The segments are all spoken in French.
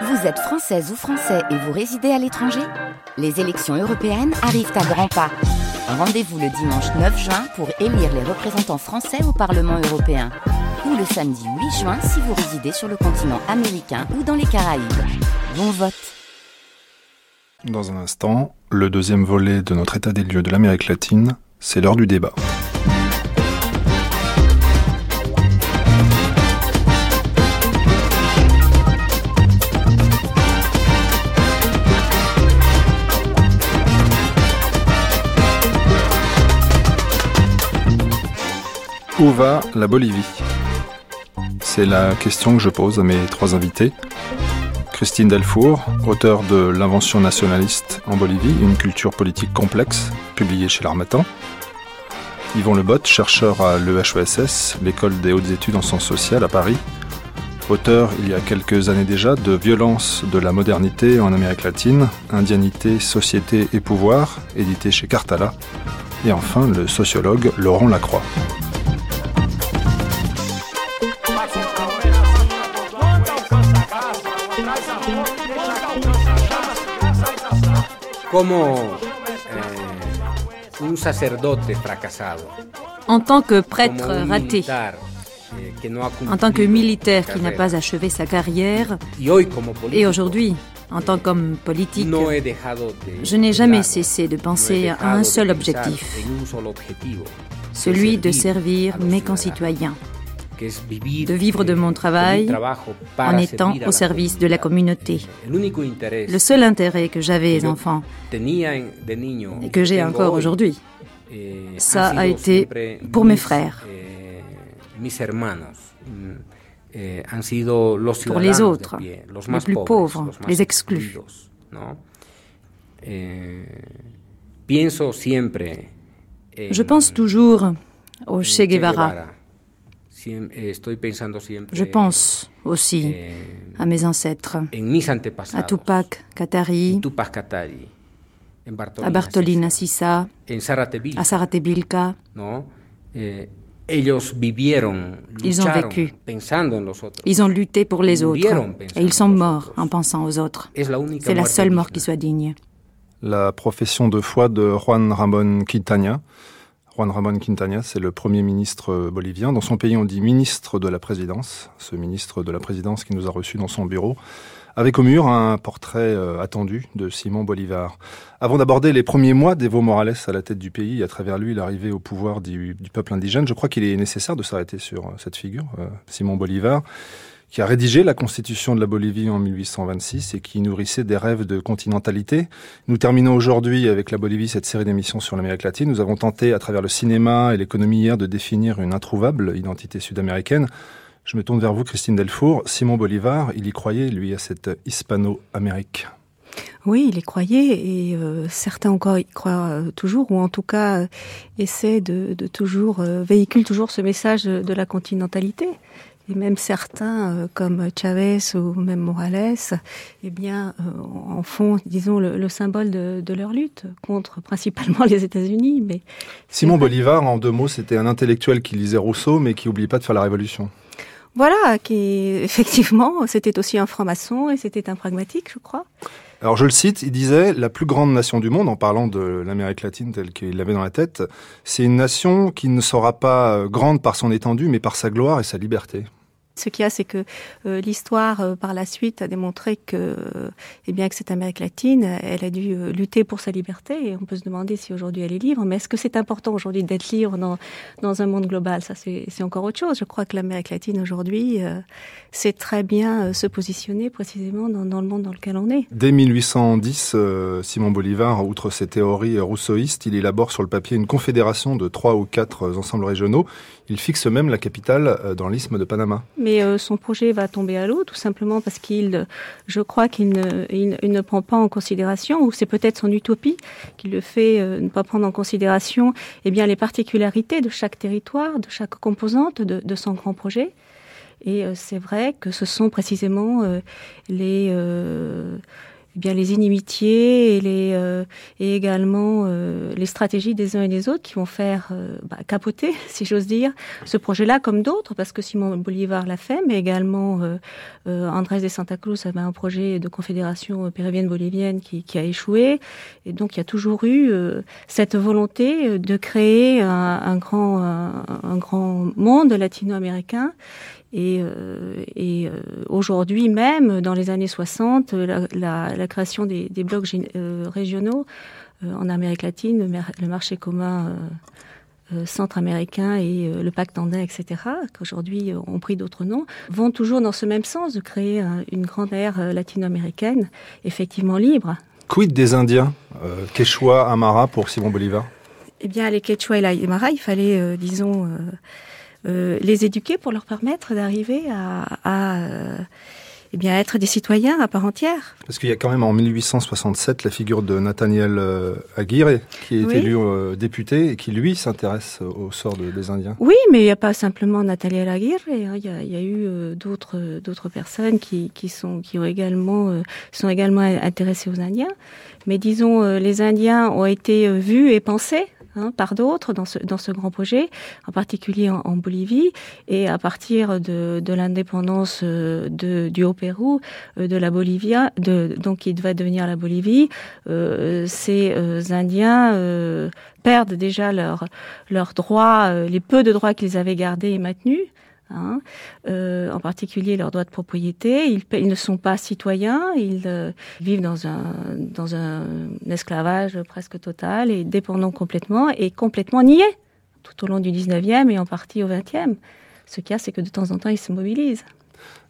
Vous êtes française ou français et vous résidez à l'étranger Les élections européennes arrivent à grands pas. Rendez-vous le dimanche 9 juin pour élire les représentants français au Parlement européen. Ou le samedi 8 juin si vous résidez sur le continent américain ou dans les Caraïbes. Bon vote Dans un instant, le deuxième volet de notre état des lieux de l'Amérique latine, c'est l'heure du débat. Où va la Bolivie? C'est la question que je pose à mes trois invités. Christine Delfour, auteure de L'invention nationaliste en Bolivie, une culture politique complexe, publiée chez l'Armatan. Yvon Lebot, chercheur à l'EHESS, l'école des hautes études en sciences sociales à Paris. Auteur, il y a quelques années déjà, de Violence de la modernité en Amérique latine, Indianité, société et pouvoir, édité chez Cartala. Et enfin, le sociologue Laurent Lacroix. Eh, en tant que prêtre raté, eh, en tant que militaire qui n'a pas achevé sa carrière, et aujourd'hui, en tant qu'homme politique, je n'ai jamais cessé de penser à un seul objectif, celui de servir mes concitoyens de vivre de mon travail en étant au service de la communauté. Le seul intérêt que j'avais enfant et que j'ai encore aujourd'hui, ça a été pour mes frères, pour les autres, les plus pauvres, les exclus. Je pense toujours au Che Guevara je pense aussi eh, à mes ancêtres, à Tupac Katari, à Bartolina Sissa, à Saratebilka. Eh, ils ont vécu, ils ont lutté pour les autres, et ils sont morts en pensant aux autres. C'est la seule mort qui soit digne. La profession de foi de Juan Ramón Quintana Juan Ramón Quintana, c'est le premier ministre euh, bolivien. Dans son pays, on dit ministre de la présidence. Ce ministre de la présidence qui nous a reçus dans son bureau. Avec au mur un portrait euh, attendu de Simon Bolivar. Avant d'aborder les premiers mois d'Evo Morales à la tête du pays, et à travers lui l'arrivée au pouvoir du, du, peuple indigène, je crois qu'il est nécessaire de s'arrêter sur euh, cette figure, Simon Bolivar qui a rédigé la constitution de la Bolivie en 1826 et qui nourrissait des rêves de continentalité. Nous terminons aujourd'hui avec la Bolivie cette série d'émissions sur l'Amérique latine. Nous avons tenté, à travers le cinéma et l'économie hier, de définir une introuvable identité sud-américaine. Je me tourne vers vous, Christine Delfour. Simon Bolivar, il y croyait, lui, à cette hispano-amérique. Oui, il y croyait et euh, certains encore y croient euh, toujours, ou en tout cas euh, essaient de, toujours véhiculer toujours ce message de la continentalité. Et même certains, euh, comme Chavez ou même Morales, eh bien, euh, en font, disons, le, symbole de, leur lutte contre principalement les États-Unis. Mais Simon Bolivar, en deux mots, c'était un intellectuel qui lisait Rousseau, mais qui n'oubliait pas de faire la révolution. Voilà, qui effectivement, c'était aussi un franc-maçon et c'était un pragmatique, je crois. Alors je le cite, il disait la plus grande nation du monde, en parlant de l'Amérique latine telle qu'il l'avait dans la tête, c'est une nation qui ne sera pas grande par son étendue, mais par sa gloire et sa liberté. Ce qu'il y a, c'est que euh, l'histoire, euh, par la suite, a démontré que, eh bien, que cette Amérique latine, elle a dû euh, lutter pour sa liberté. Et on peut se demander si aujourd'hui elle est libre. Mais est-ce que c'est important aujourd'hui d'être libre dans, dans un monde global? Ça, c'est encore autre chose. Je crois que l'Amérique latine aujourd'hui sait très bien se positionner précisément dans, dans, le monde dans lequel on est. Dès 1810, Simon Bolivar, outre ses théories rousseauistes, il élabore sur le papier une confédération de trois ou quatre ensembles régionaux. Il fixe même la capitale dans l'isthme de Panama mais euh, son projet va tomber à l'eau, tout simplement parce qu'il, je crois qu'il ne, prend pas en considération, ou c'est peut-être son utopie qui le fait euh, ne pas prendre en considération, eh bien les particularités de chaque territoire, de chaque composante de, son grand projet. Et euh, c'est vrai que ce sont précisément les eh bien les inimitiés et les euh, et également euh, les stratégies des uns et des autres qui vont faire euh, bah, capoter, si j'ose dire, ce projet-là comme d'autres, parce que Simon Bolivar l'a fait, mais également Andrés de Santa Cruz avait un projet de confédération péruvienne bolivienne qui, qui, a échoué, et donc il y a toujours eu cette volonté de créer un, un grand un grand monde latino-américain et, euh, et euh, aujourd'hui même, dans les années 60, la, la, la création des, des blocs euh, régionaux en Amérique latine, le, marché commun centra-américain et le pacte andin, etc., qu'aujourd'hui ont pris d'autres noms, vont toujours dans ce même sens de créer une grande ère latino-américaine, effectivement libre. Quid des Indiens euh, Quechua, Amara pour Simon Bolivar? Eh bien, les Quechua et les Amara, il fallait, disons, euh, les éduquer pour leur permettre d'arriver à, à euh, eh bien, être des citoyens à part entière. Parce qu'il y a quand même en 1867 la figure de Nathaniel euh, Aguirre, qui est élu député et qui, lui, s'intéresse au sort des Indiens. Oui, mais il n'y a pas simplement Nathaniel Aguirre. Hein. Il, y a, il y a, eu d'autres d'autres personnes qui, qui, sont, qui ont également, sont également intéressées aux Indiens. Mais disons, les Indiens ont été vus et pensés hein, par d'autres dans ce, dans ce grand projet, en particulier en, en Bolivie. Et à partir de, de l'indépendance euh, du Haut-Pérou, euh, de la Bolivie, de, donc qui va devenir la Bolivie, euh, ces euh, Indiens euh, perdent déjà leurs leurs droits, les peu de droits qu'ils avaient gardés et maintenus. Hein, euh, en particulier leurs droits de propriété. Ils, ne sont pas citoyens, ils euh, vivent dans un, esclavage presque total et dépendant complètement et complètement niés tout au long du 19e et en partie au 20e. Ce qu'il y a, c'est que de temps en temps, ils se mobilisent.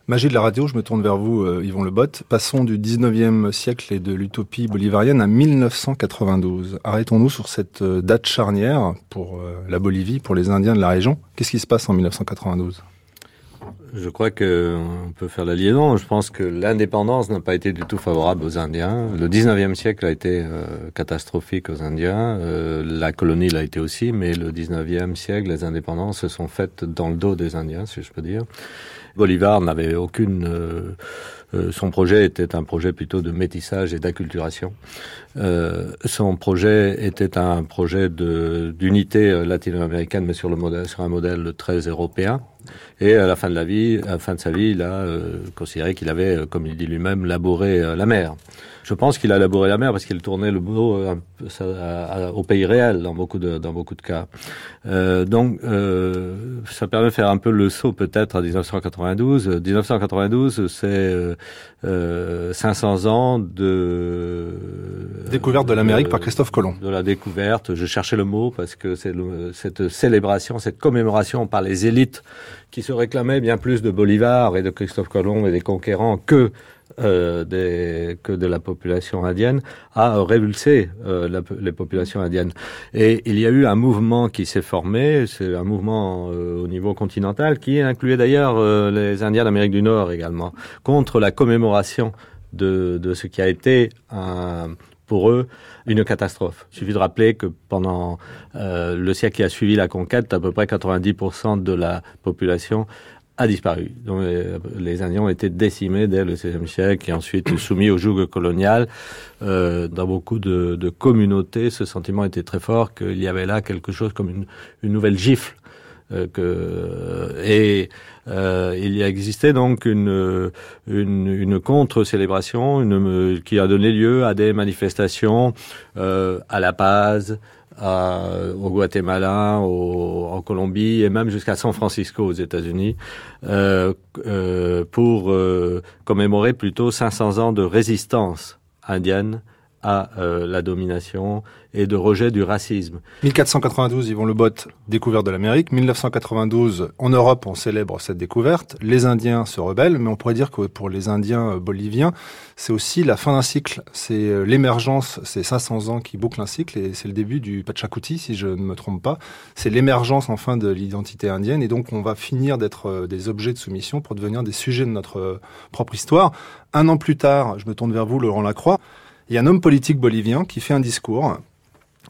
Magie de la radio, je me tourne vers vous, euh, Yvon Lebot. Passons du 19e siècle et de l'utopie bolivarienne à 1992. Arrêtons-nous sur cette euh, date charnière pour la Bolivie, pour les Indiens de la région. Qu'est-ce qui se passe en 1992 je crois qu'on peut faire la liaison. Je pense que l'indépendance n'a pas été du tout favorable aux Indiens. Le 19e siècle a été euh, catastrophique aux Indiens. Euh, la colonie l'a été aussi, mais le 19e siècle, les indépendances se sont faites dans le dos des Indiens, si je peux dire. Bolivar n'avait aucune... Euh, euh, son projet était un projet plutôt de métissage et d'acculturation. Euh, son projet était un projet d'unité euh, latino-américaine, mais sur le modèle, sur un modèle très européen. Et à la fin de la vie, à la fin de sa vie, il a euh, considéré qu'il avait, euh, comme il dit lui-même, labouré la mer. Je pense qu'il a labouré la mer parce qu'il tournait le boulot euh, au pays réel dans beaucoup de, dans beaucoup de cas. Euh, donc, euh, ça permet de faire un peu le saut peut-être à 1992. 1992, c'est euh, 500 ans de découverte de l'Amérique par Christophe Colomb. De la découverte. Je cherchais le mot parce que c'est cette célébration, cette commémoration par les élites qui se réclamaient bien plus de Bolivar et de Christophe Colomb et des conquérants que euh, que de la population indienne a révulsé euh, les populations indiennes. Et il y a eu un mouvement qui s'est formé, c'est un mouvement euh, au niveau continental qui incluait d'ailleurs les Indiens d'Amérique du Nord également, contre la commémoration de, ce qui a été pour eux une catastrophe. Il suffit de rappeler que pendant le siècle qui a suivi la conquête, à peu près 90% de la population a disparu. Donc, euh, les Indiens ont été décimés dès le XVIe siècle et ensuite soumis au joug colonial. Euh, dans beaucoup de, de, communautés, ce sentiment était très fort qu'il y avait là quelque chose comme une, une nouvelle gifle. Euh, que, et euh, il y a existé donc une, une, une contre-célébration une, qui a donné lieu à des manifestations à La Paz, au Guatemala, en Colombie et même jusqu'à San Francisco aux États-Unis euh, euh, pour euh, commémorer plutôt 500 ans de résistance indienne à la domination et de rejet du racisme. 1492, Yvon Le Bot, découverte de l'Amérique. 1992, en Europe, on célèbre cette découverte. Les Indiens se rebellent, mais on pourrait dire que pour les Indiens euh, boliviens, c'est aussi la fin d'un cycle. C'est euh, l'émergence, c'est 500 ans qui bouclent un cycle, et c'est le début du Pachacuti, si je ne me trompe pas. C'est l'émergence, enfin, de l'identité indienne, et donc on va finir d'être euh, des objets de soumission pour devenir des sujets de notre propre histoire. Un an plus tard, je me tourne vers vous, Laurent Lacroix, il y a un homme politique bolivien qui fait un discours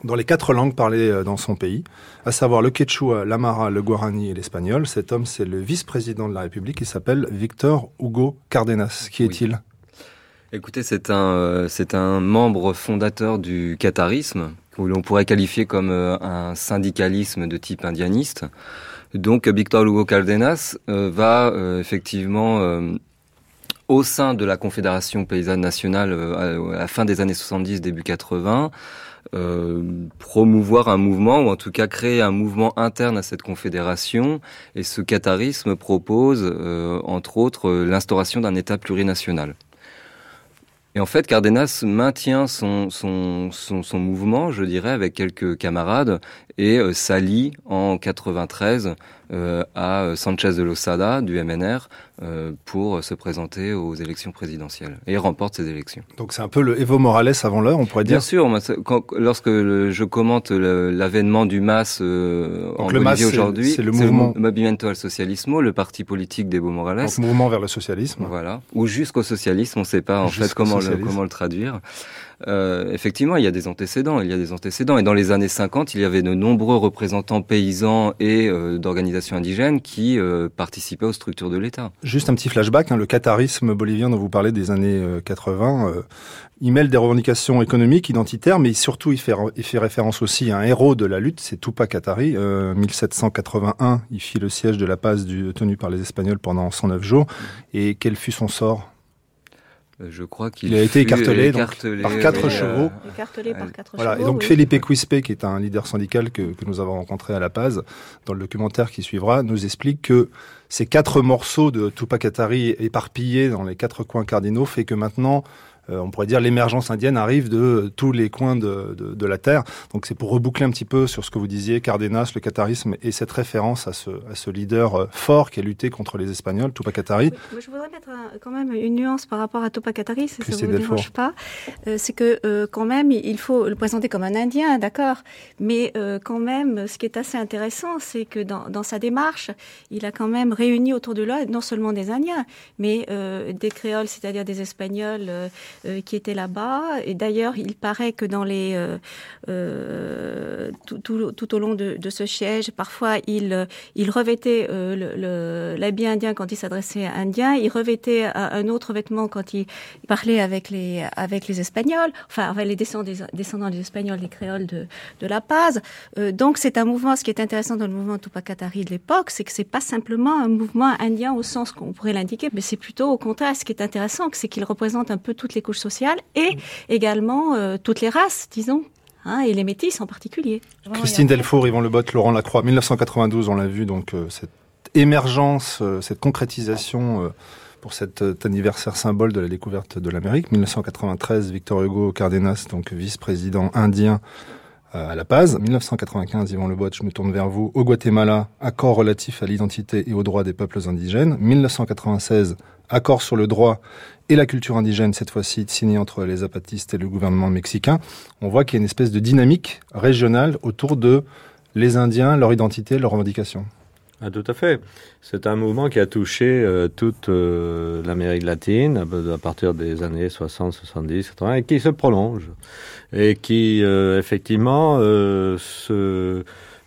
dans les quatre langues parlées euh, dans son pays, à savoir le quechua, l'amara, le guarani et l'espagnol. Cet homme, c'est le vice-président de la République, il s'appelle Victor Hugo Cardenas. Qui est-il? Écoutez, c'est un, c'est un membre fondateur du qatarisme, que l'on pourrait qualifier comme un syndicalisme de type indianiste. Donc Victor Hugo Caldenas va effectivement au sein de la Confédération paysanne nationale à la fin des années 70, début 80, euh, promouvoir un mouvement ou en tout cas créer un mouvement interne à cette confédération. Et ce qatarisme propose, euh, entre autres, l'instauration d'un État plurinational. Et en fait, Cardenas maintient son, son, son, mouvement, je dirais, avec quelques camarades, et euh, s'allie en 93 euh, à Sanchez de Losada du MNR euh, pour se présenter aux élections présidentielles et remporte ces élections. Donc c'est un peu le Evo Morales avant l'heure, on pourrait dire. Bien sûr, lorsque je commente l'avènement du MAS euh, en Bolivie aujourd'hui, c'est le mouvement le Movimiento al Socialismo, le parti politique d'Evo Morales. Donc mouvement vers le socialisme. Voilà, ou jusqu'au socialisme, on ne sait pas en fait comment le, comment le traduire. Euh, effectivement, il y a des antécédents. Il y a des antécédents. Et dans les années 50, il y avait de nombreux représentants paysans et euh, d'organisations indigènes qui euh, participaient aux structures de l'État. Juste un petit flashback. Hein, le qatarisme bolivien dont vous parlez des années 80, il mêle des revendications économiques, identitaires, mais surtout il fait, référence aussi à un héros de la lutte, c'est Tupac Katari. 1781, il fit le siège de la Paz du, tenu par les Espagnols pendant 109 jours. Et quel fut son sort? Je crois qu'il a été écartelé, par quatre chevaux. Écartelé par quatre voilà. Et donc Felipe Quispe, qui est un leader syndical que, que, nous avons rencontré à La Paz, dans le documentaire qui suivra, nous explique que ces quatre morceaux de Tupac Atari éparpillés dans les quatre coins cardinaux fait que maintenant euh, on pourrait dire l'émergence indienne arrive de tous les coins de, de, de la Terre. Donc c'est pour reboucler un petit peu sur ce que vous disiez, Cardenas, le qatarisme et cette référence à ce, à ce leader euh, fort qui a lutté contre les Espagnols, Tupac Katari. je voudrais mettre quand même une nuance par rapport à Tupac Katari, si ça ne vous dérange pas. Euh, c'est que euh, quand même, il faut le présenter comme un Indien, d'accord Mais euh, quand même, ce qui est assez intéressant, c'est que dans, dans, sa démarche, il a quand même réuni autour de lui non seulement des Indiens, mais des créoles, c'est-à-dire des Espagnols euh, qui était là-bas. Et d'ailleurs, il paraît que dans les euh, euh, tout, tout, tout, au long de, ce siège, parfois il il revêtait l'habit indien quand il s'adressait à Indiens, il revêtait un autre vêtement quand il parlait avec les avec les Espagnols, enfin avec les descendants des, descendants des Espagnols, les créoles de, de La Paz. donc c'est un mouvement. Ce qui est intéressant dans le mouvement Tupac Katari de l'époque, c'est que c'est pas simplement un mouvement indien au sens qu'on pourrait l'indiquer, mais c'est plutôt au contraire. Ce qui est intéressant, c'est qu'il représente un peu toutes les sociales et également euh, toutes les races, disons. Hein, et les métis en particulier. Christine Delfour, Yvan Lebotte, Laurent Lacroix, 1992, on l'a vu, donc euh, cette émergence, euh, cette concrétisation pour cet anniversaire symbole de la découverte de l'Amérique. 1993, Victor Hugo Cardenas, donc vice-président indien à La Paz. 1995, Yvan Lebotte, je me tourne vers vous. Au Guatemala, accord relatif à l'identité et aux droits des peuples indigènes. 1996, accord sur le droit et la culture indigène, cette fois-ci signé entre les zapatistes et le gouvernement mexicain, on voit qu'il y a une espèce de dynamique régionale autour de les Indiens, leur identité, leurs revendications. Ah, tout à fait. C'est un mouvement qui a touché euh, toute euh, l'Amérique latine à, partir des années 60, 70, 80 et qui se prolonge et qui euh, effectivement se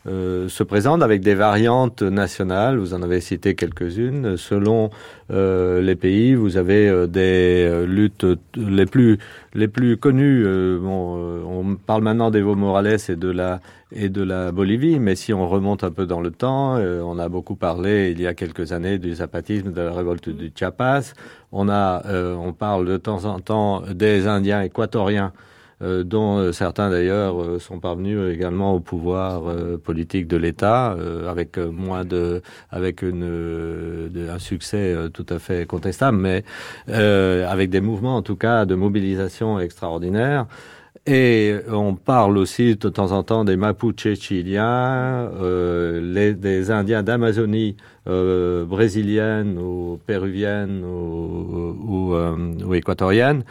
euh, se présentent avec des variantes nationales. Vous en avez cité quelques-unes. Selon euh, les pays, vous avez euh, des luttes les plus les plus connues. on parle maintenant d'Evo Morales et de la et de la Bolivie, mais si on remonte un peu dans le temps, on a beaucoup parlé il y a quelques années du zapatisme, de la révolte du Chiapas. On a, on parle de temps en temps des Indiens équatoriens dont euh, certains d'ailleurs euh, sont parvenus également au pouvoir politique de l'État, avec moins de, avec une, un succès tout à fait contestable, mais avec des mouvements en tout cas de mobilisation extraordinaire. Et on parle aussi de temps en temps des Mapuches chiliens, les, des Indiens d'Amazonie euh, brésilienne ou péruvienne ou, ou, ou équatorienne.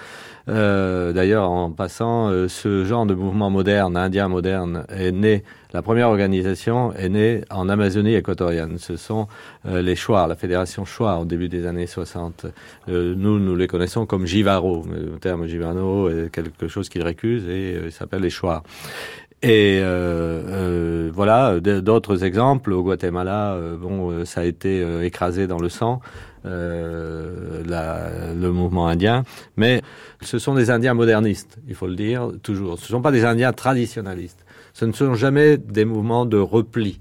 Euh, D'ailleurs, en passant, euh, ce genre de mouvement moderne, indien moderne, est né. La première organisation est née en Amazonie équatorienne. Ce sont euh, les Chouars, la fédération Chouars au début des années 60. Euh, nous, nous les connaissons comme Jivaro. Le terme Jivaro est quelque chose qu'ils récusent et il s'appelle les Chouars. Et euh, voilà, d'autres exemples. Au Guatemala, bon, ça a été écrasé dans le sang. Le mouvement indien, mais ce sont des Indiens modernistes, il faut le dire toujours. Ce ne sont pas des Indiens traditionnalistes. Ce ne sont jamais des mouvements de repli.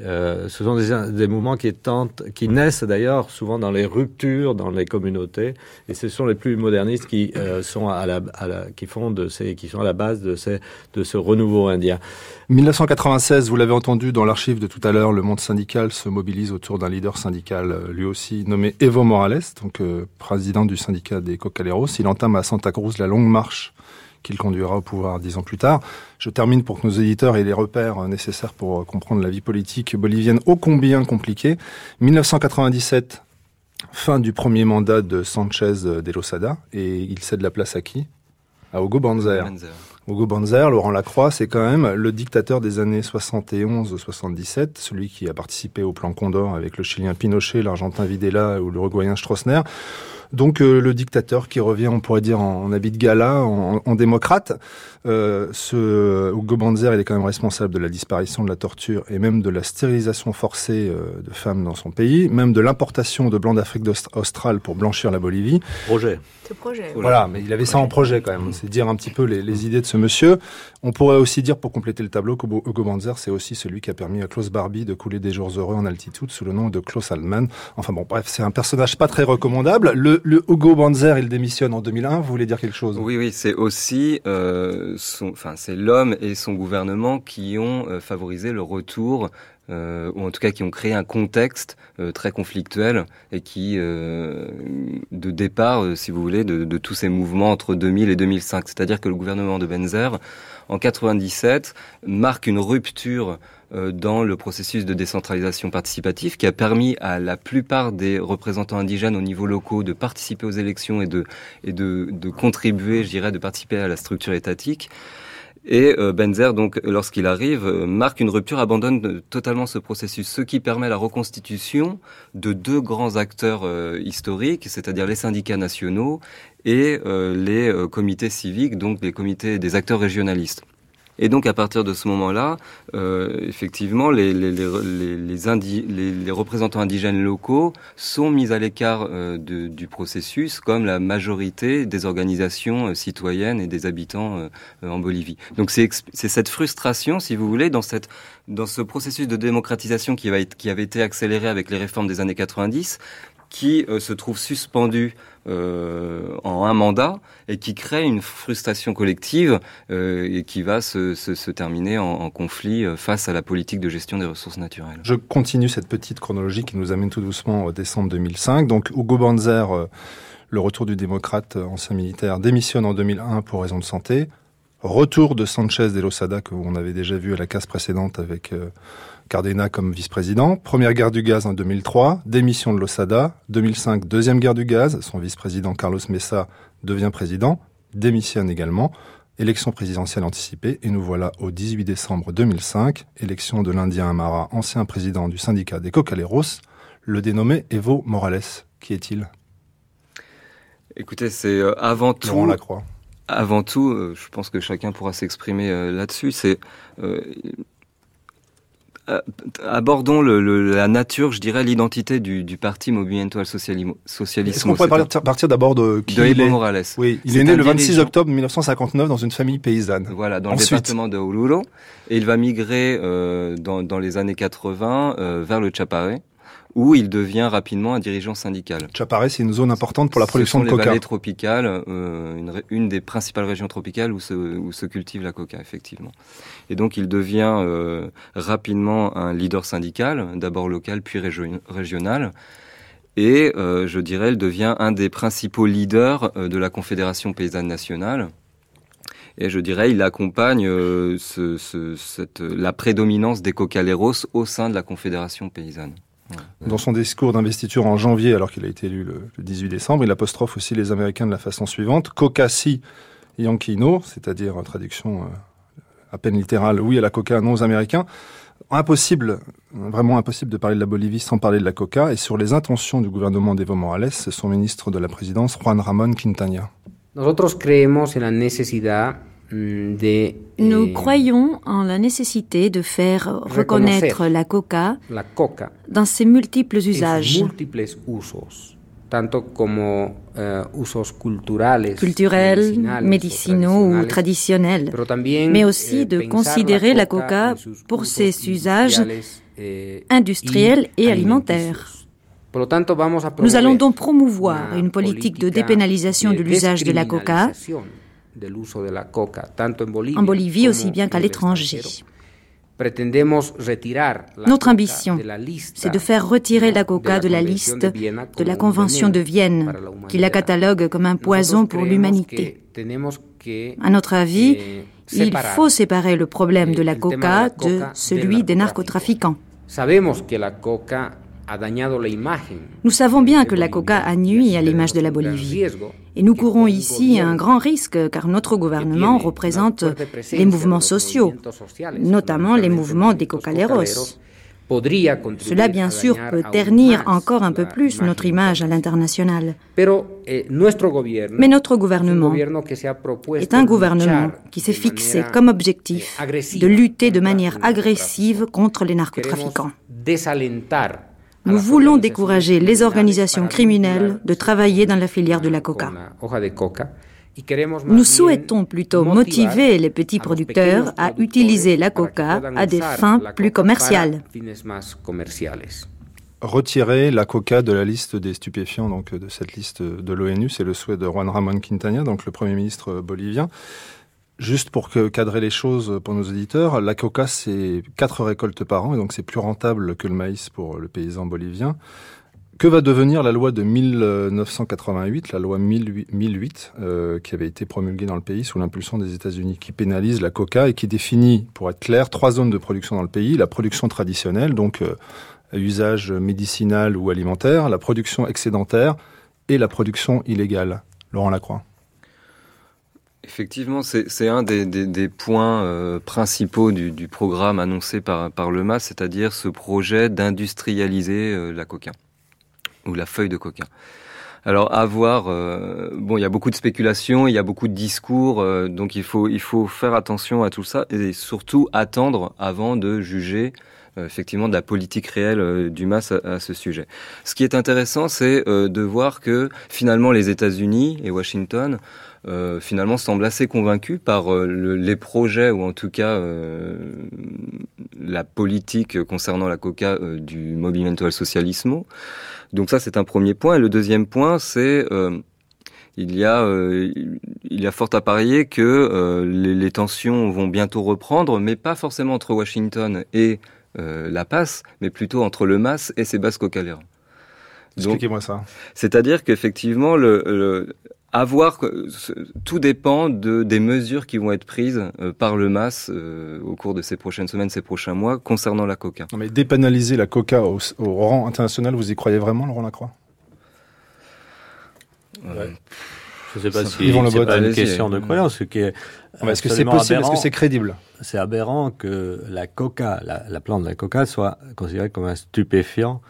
Euh, ce sont des, des, mouvements qui, tentent, qui naissent d'ailleurs souvent dans les ruptures dans les communautés, et ce sont les plus modernistes qui euh, sont à la, à la, qui font de ces, qui sont à la base de ces, de ce renouveau indien. 1996, vous l'avez entendu dans l'archive de tout à l'heure, le monde syndical se mobilise autour d'un leader syndical, euh, lui aussi nommé Evo Morales, donc euh, président du syndicat des Cocaleros. Il entame à Santa Cruz la longue marche qu'il conduira au pouvoir dix ans plus tard. Je termine pour que nos éditeurs aient les repères nécessaires pour comprendre la vie politique bolivienne ô combien compliquée. 1997, fin du premier mandat de Sanchez de Losada, et il cède la place à qui? À Hugo Banzer. Hugo Banzer, Laurent Lacroix, c'est quand même le dictateur des années 71-77, celui qui a participé au plan Condor avec le Chilien Pinochet, l'Argentin Videla ou l'Uruguayen Stroessner. Donc euh, le dictateur qui revient, on pourrait dire, en, habit de gala, en, démocrate. Euh, ce Hugo Banzer, il est quand même responsable de la disparition, de la torture et même de la stérilisation forcée euh, de femmes dans son pays, même de l'importation de blancs d'Afrique australe pour blanchir la Bolivie. Projet. Ce projet. Voilà, mais il avait ça en projet quand même. C'est dire un petit peu les, les, idées de ce monsieur. On pourrait aussi dire, pour compléter le tableau, que Hugo Banzer, c'est aussi celui qui a permis à Klaus Barbie de couler des jours heureux en altitude sous le nom de Klaus Altman. Enfin bon, bref, c'est un personnage pas très recommandable. Le, le Hugo Banzer, il démissionne en 2001. Vous voulez dire quelque chose? Oui, oui, c'est aussi, euh, son, enfin, c'est l'homme et son gouvernement qui ont euh, favorisé le retour euh, ou en tout cas qui ont créé un contexte très conflictuel et qui, euh, de départ, si vous voulez, de, tous ces mouvements entre 2000 et 2005. C'est-à-dire que le gouvernement de Benzer, en 97, marque une rupture dans le processus de décentralisation participative qui a permis à la plupart des représentants indigènes au niveau local de participer aux élections et de, et de, de contribuer, je dirais, de participer à la structure étatique. Et euh, Benzer, donc, lorsqu'il arrive, euh, marque une rupture, abandonne totalement ce processus, ce qui permet la reconstitution de deux grands acteurs historiques, c'est-à-dire les syndicats nationaux et les comités civiques, donc les comités des acteurs régionalistes. Et donc à partir de ce moment-là, euh, effectivement, les, les, les, les, représentants indigènes locaux sont mis à l'écart euh, du processus, comme la majorité des organisations euh, citoyennes et des habitants euh, en Bolivie. Donc c'est cette frustration, si vous voulez, dans, cette, dans ce processus de démocratisation qui, va être, qui avait été accéléré avec les réformes des années 90, qui se trouve suspendu euh, en un mandat et qui crée une frustration collective euh, et qui va se, terminer en, conflit euh, face à la politique de gestion des ressources naturelles. Je continue cette petite chronologie qui nous amène tout doucement au décembre 2005. Donc Hugo Banzer, euh, le retour du démocrate ancien militaire, démissionne en 2001 pour raison de santé. Retour de Sanchez de Losada que on avait déjà vu à la case précédente avec Cardena comme vice-président. Première guerre du gaz en 2003, démission de l'Osada. 2005, deuxième guerre du gaz. Son vice-président Carlos Mesa devient président, démissionne également. Élection présidentielle anticipée et nous voilà au 18 décembre 2005, élection de l'Indien Amara, ancien président du syndicat des Cocaleros, le dénommé Evo Morales. Qui est-il? Écoutez, c'est euh, avant tout. Lacroix. Avant tout, je pense que chacun pourra s'exprimer euh, là-dessus. C'est euh, abordons le, la nature, je dirais, l'identité du, du, parti Movimiento al Socialismo. Est-ce qu'on pourrait partir, d'abord de qui de Evo Morales Oui, il est, né le 26 octobre 1959 dans une famille paysanne. Voilà, dans le département de Oruro. Et il va migrer euh, dans, dans, les années 80 euh, vers le Chapare où il devient rapidement un dirigeant syndical. Chapare, c'est une zone importante pour la production de coca. Les vallées tropicales, euh, une, une, des principales régions tropicales où se, où se cultive la coca, effectivement. Et donc il devient euh, rapidement un leader syndical, d'abord local puis régional. Et euh, je dirais, il devient un des principaux leaders euh, de la Confédération paysanne nationale. Et je dirais, il accompagne euh, ce, ce, cette, la prédominance des cocaleros au sein de la Confédération paysanne. Dans son discours d'investiture en janvier, alors qu'il a été élu le, 18 décembre, il apostrophe aussi les Américains de la façon suivante Coca si Yankee no, c'est-à-dire en traduction euh, à peine littérale, oui à la coca, non aux Américains. Impossible, vraiment impossible de parler de la Bolivie sans parler de la coca. Et sur les intentions du gouvernement d'Evo Morales, son ministre de la présidence, Juan Ramón Quintanilla. Nosotros creemos en la necesidad Nous croyons en la nécessité de faire reconnaître la coca, dans ses multiples usages. Eh, culturels, médicinaux ou traditionnels, mais aussi eh, de considérer la coca pour ses usages eh, industriels et alimentaires. Nous allons donc promouvoir une politique de dépénalisation de l'usage de la coca en Bolivie aussi bien qu'à l'étranger. Notre ambition, c'est de faire retirer la coca de la liste de la Convention de Vienne, qui la catalogue comme un poison pour l'humanité. À notre avis, il faut séparer le problème de la coca de celui des narcotrafiquants. Nous savons bien que la coca a nuit à l'image de la Bolivie. Et nous courons ici un grand risque car notre gouvernement représente les mouvements sociaux, notamment les mouvements des cocaleros. Cela, bien sûr, peut ternir encore un peu plus notre image à l'international. Eh, Mais notre gouvernement est un gouvernement qui s'est fixé comme objectif de lutter de manière agressive contre les narcotrafiquants. Nous voulons décourager les organisations criminelles de travailler dans la filière de la coca. Nous souhaitons plutôt motiver les petits producteurs à utiliser la coca à des fins plus commerciales. Retirer la coca de la liste des stupéfiants, donc de cette liste de l'ONU, c'est le souhait de Juan Ramón Quintana, donc le Premier ministre bolivien. Juste pour que, cadrer les choses pour nos auditeurs, la coca, c'est quatre récoltes par an, et donc c'est plus rentable que le maïs pour le paysan bolivien. Que va devenir la loi de 1988, la loi 1008, euh, qui avait été promulguée dans le pays sous l'impulsion des États-Unis, qui pénalise la coca et qui définit, pour être clair, trois zones de production dans le pays la production traditionnelle, donc euh, usage médicinal ou alimentaire, la production excédentaire et la production illégale. Laurent Lacroix. Effectivement, c'est un des, points euh, principaux du, programme annoncé par, par le MAS, c'est-à-dire ce projet d'industrialiser euh, la coca ou la feuille de coca. Alors avoir, euh, bon, il y a beaucoup de spéculations, il y a beaucoup de discours, donc il faut il faut faire attention à tout ça et surtout attendre avant de juger effectivement de la politique réelle du MAS à, ce sujet. Ce qui est intéressant, c'est de voir que finalement les États-Unis et Washington euh, finalement semble assez convaincu par euh, les projets ou en tout cas euh, la politique concernant la coca du Movimento al Socialismo. Donc ça c'est un premier point. Et le deuxième point c'est il y a il y a fort à parier que les, les, tensions vont bientôt reprendre, mais pas forcément entre Washington et La Paz, mais plutôt entre le MAS et ses bases cocaleras. Expliquez-moi ça. C'est-à-dire qu'effectivement, le, le, à voir, tout dépend de, des mesures qui vont être prises euh, par le MAS euh, au cours de ces prochaines semaines, ces prochains mois, concernant la coca. Non mais dépénaliser la coca au, rang international, vous y croyez vraiment, Laurent Lacroix? Euh, Je ne sais pas si c'est pas une question de croyance. Est est-ce que c'est possible Est-ce que c'est crédible? C'est aberrant que la coca, la, la, plante de la coca, soit considérée comme un stupéfiant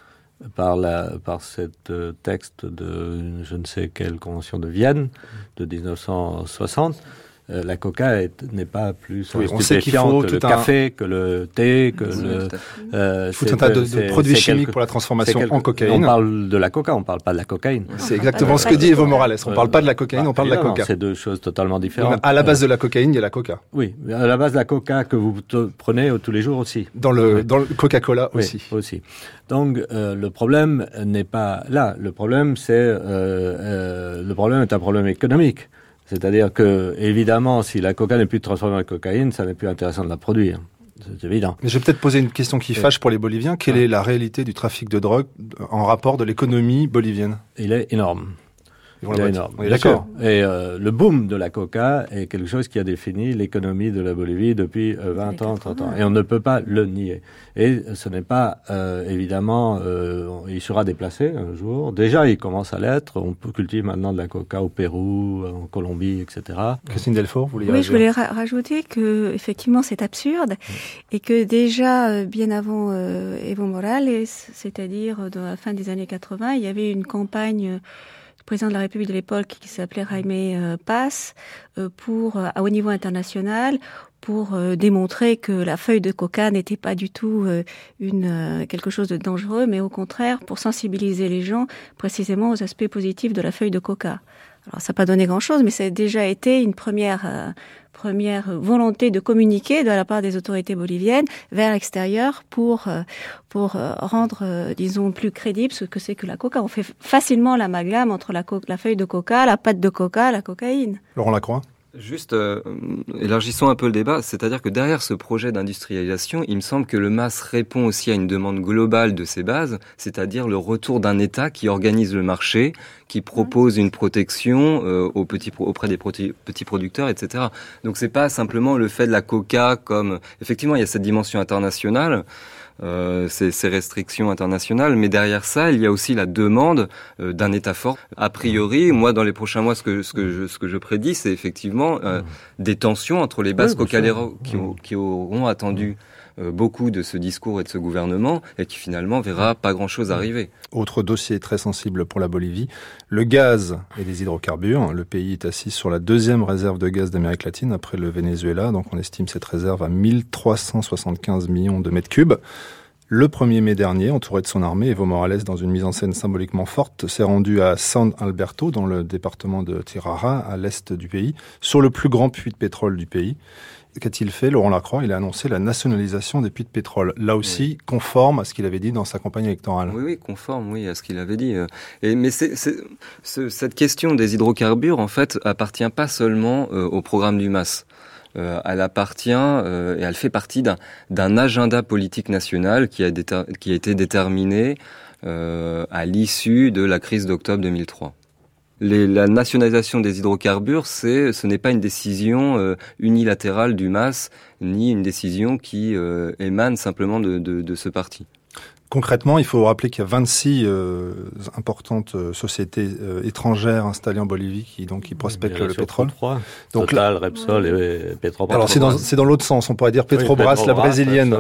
par, la, par cette euh, texte de je ne sais quelle convention de Vienne de 1960 euh, la coca n'est pas plus oui, stupéfiante que le café, que le thé, que le. Euh, il faut un tas de, produits chimiques pour la transformation en cocaïne. On parle de la coca, on parle pas de la cocaïne. C'est exactement ce que dit Evo Morales. On parle pas de la cocaïne, on parle de la coca. C'est deux choses totalement différentes. à la base de la cocaïne, il y a la coca. Oui, à la base de la coca que vous prenez tous les jours aussi. Dans le dans le Coca-Cola aussi. aussi. Donc euh, le problème n'est pas là. Le problème c'est le problème est un problème économique. C'est-à-dire que, évidemment, si la coca n'est plus transformée en cocaïne, ça n'est plus intéressant de la produire. C'est évident. Mais je vais peut-être poser une question qui fâche pour les Boliviens. Quelle est la réalité du trafic de drogue en rapport de l'économie bolivienne? Il est énorme. D'accord. Et euh, le boom de la coca est quelque chose qui a défini l'économie de la Bolivie depuis 20 euh, ans, 30 ans. Et on ne peut pas le nier. Et ce n'est pas, euh, évidemment, il sera déplacé un jour. Déjà, il commence à l'être. On peut cultiver maintenant de la coca au Pérou, en Colombie, etc. Christine Delfort, vous voulez Oui, je voulais rajouter que, effectivement, c'est absurde. Et que déjà, bien avant Evo Morales, c'est-à-dire dans la fin des années 80, il y avait une campagne président de la République de l'époque qui s'appelait Jaime Paz pour à haut niveau international pour démontrer que la feuille de coca n'était pas du tout une quelque chose de dangereux, mais au contraire pour sensibiliser les gens précisément aux aspects positifs de la feuille de coca. Alors ça n'a pas donné grand-chose, mais ça a déjà été une première, euh, première volonté de communiquer de la part des autorités boliviennes vers l'extérieur pour, euh, pour euh, rendre, disons, plus crédible ce que c'est que la coca. On fait facilement l'amalgame entre la, la feuille de coca, la pâte de coca, la cocaïne. Laurent Lacroix Juste euh, élargissons un peu le débat, c'est-à-dire que derrière ce projet d'industrialisation, il me semble que le MAS répond aussi à une demande globale de ses bases, c'est-à-dire le retour d'un État qui organise le marché, qui propose une protection euh, aux petits, auprès des petits producteurs, etc. Donc c'est pas simplement le fait de la coca comme effectivement il y a cette dimension internationale. Euh, ces, ces, restrictions internationales, mais derrière ça, il y a aussi la demande euh, d'un État fort. A priori, moi, dans les prochains mois, ce que, ce que, je, ce que je prédis, c'est effectivement euh, des tensions entre les bases oui, qui, qui, auront attendu euh, beaucoup de ce discours et de ce gouvernement et qui finalement verra pas grand-chose arriver. Autre dossier très sensible pour la Bolivie, le gaz et les hydrocarbures. Le pays est assis sur la deuxième réserve de gaz d'Amérique latine après le Venezuela, donc on estime cette réserve à 1375 millions de mètres cubes. Le 1er mai dernier, entouré de son armée, Evo Morales, dans une mise en scène symboliquement forte, s'est rendu à San Alberto, dans le département de Tirara, à l'est du pays, sur le plus grand puits de pétrole du pays. Qu'a-t-il fait Laurent Lacroix? Il a annoncé la nationalisation des puits de pétrole. Là aussi, conforme à ce qu'il avait dit dans sa campagne électorale. Oui, oui, conforme, oui, à ce qu'il avait dit. Et, mais c'est, cette question des hydrocarbures, en fait, appartient pas seulement euh, au programme du MAS. Euh, elle appartient euh, et elle fait partie d'un agenda politique national qui a, qui a été déterminé euh, à l'issue de la crise d'octobre 2003 la nationalisation des hydrocarbures, c'est, ce n'est pas une décision euh, unilatérale du MAS, ni une décision qui euh, émane simplement de ce parti. Concrètement, il faut rappeler qu'il y a 26 euh, importantes euh, sociétés euh, étrangères installées en Bolivie qui donc qui prospectent le pétrole. 3. Donc Total, Repsol et Petrobras. Alors c'est dans, l'autre sens. On pourrait dire Petrobras, la brésilienne.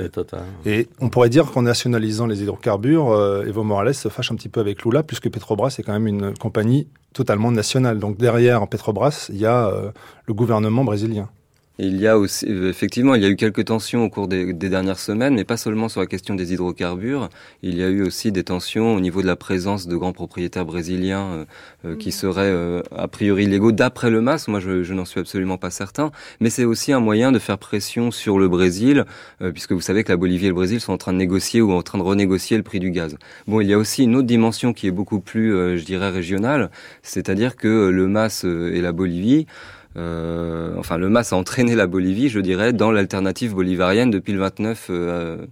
et, Total. et on pourrait dire qu'en nationalisant les hydrocarbures, Evo Morales se fâche un petit peu avec Lula puisque Petrobras est quand même une compagnie totalement nationale. Donc derrière Petrobras, il y a le gouvernement brésilien il y a aussi, euh, effectivement, il y a eu quelques tensions au cours des, dernières semaines, mais pas seulement sur la question des hydrocarbures. Il y a eu aussi des tensions au niveau de la présence de grands propriétaires brésiliens euh, euh, qui seraient a priori illégaux d'après le MAS. Moi, je, n'en suis absolument pas certain. Mais c'est aussi un moyen de faire pression sur le Brésil, puisque vous savez que la Bolivie et le Brésil sont en train de négocier ou en train de renégocier le prix du gaz. Bon, il y a aussi une autre dimension qui est beaucoup plus, je dirais, régionale, c'est-à-dire que le MAS et la Bolivie euh, enfin, le MAS a entraîné la Bolivie, je dirais, dans l'alternative bolivarienne depuis le 29 euh,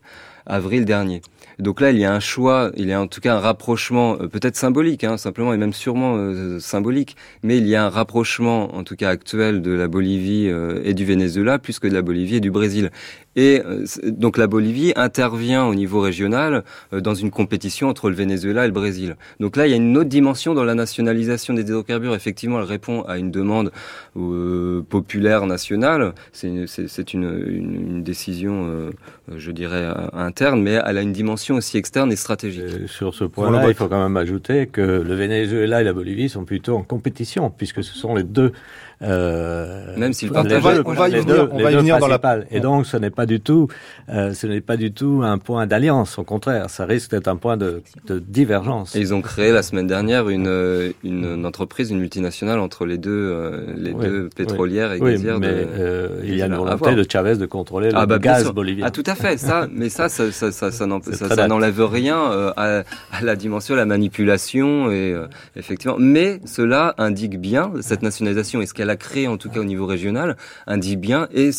avril dernier. Donc là, il y a un choix, il y a en tout cas un rapprochement, euh, peut-être symbolique, hein, simplement et même sûrement euh, symbolique, mais il y a un rapprochement, en tout cas actuel, de la Bolivie et du Venezuela, plus que de la Bolivie et du Brésil. Et euh, donc la Bolivie intervient au niveau régional euh, dans une compétition entre le Venezuela et le Brésil. Donc là, il y a une autre dimension dans la nationalisation des hydrocarbures. Effectivement, elle répond à une demande euh, populaire nationale. C'est une, une, une, décision, je dirais, interne, mais elle a une dimension aussi externe et stratégique. sur ce point-là, il faut quand même ajouter que le Venezuela et la Bolivie sont plutôt en compétition, puisque ce sont les deux euh, Même s'ils partagent, on va, y venir, on va y venir dans la. Et donc, ce n'est pas du tout, euh, ce n'est pas du tout un point d'alliance. Au contraire, ça risque d'être un point de, de divergence. Et ils ont créé la semaine dernière une, une, une entreprise, une multinationale entre les deux, euh, les deux pétrolières et gazières. Mais de, euh, il y a une volonté de Chavez de contrôler le ah, bah, gaz bolivien. Ah, tout à fait. Ça, mais ça, ça, ça, ça, ça n'enlève rien euh, à, à, la dimension, de la manipulation et effectivement. Mais cela indique bien cette nationalisation et ce qu'elle a créé, en tout cas au niveau régional, indique bien. Et,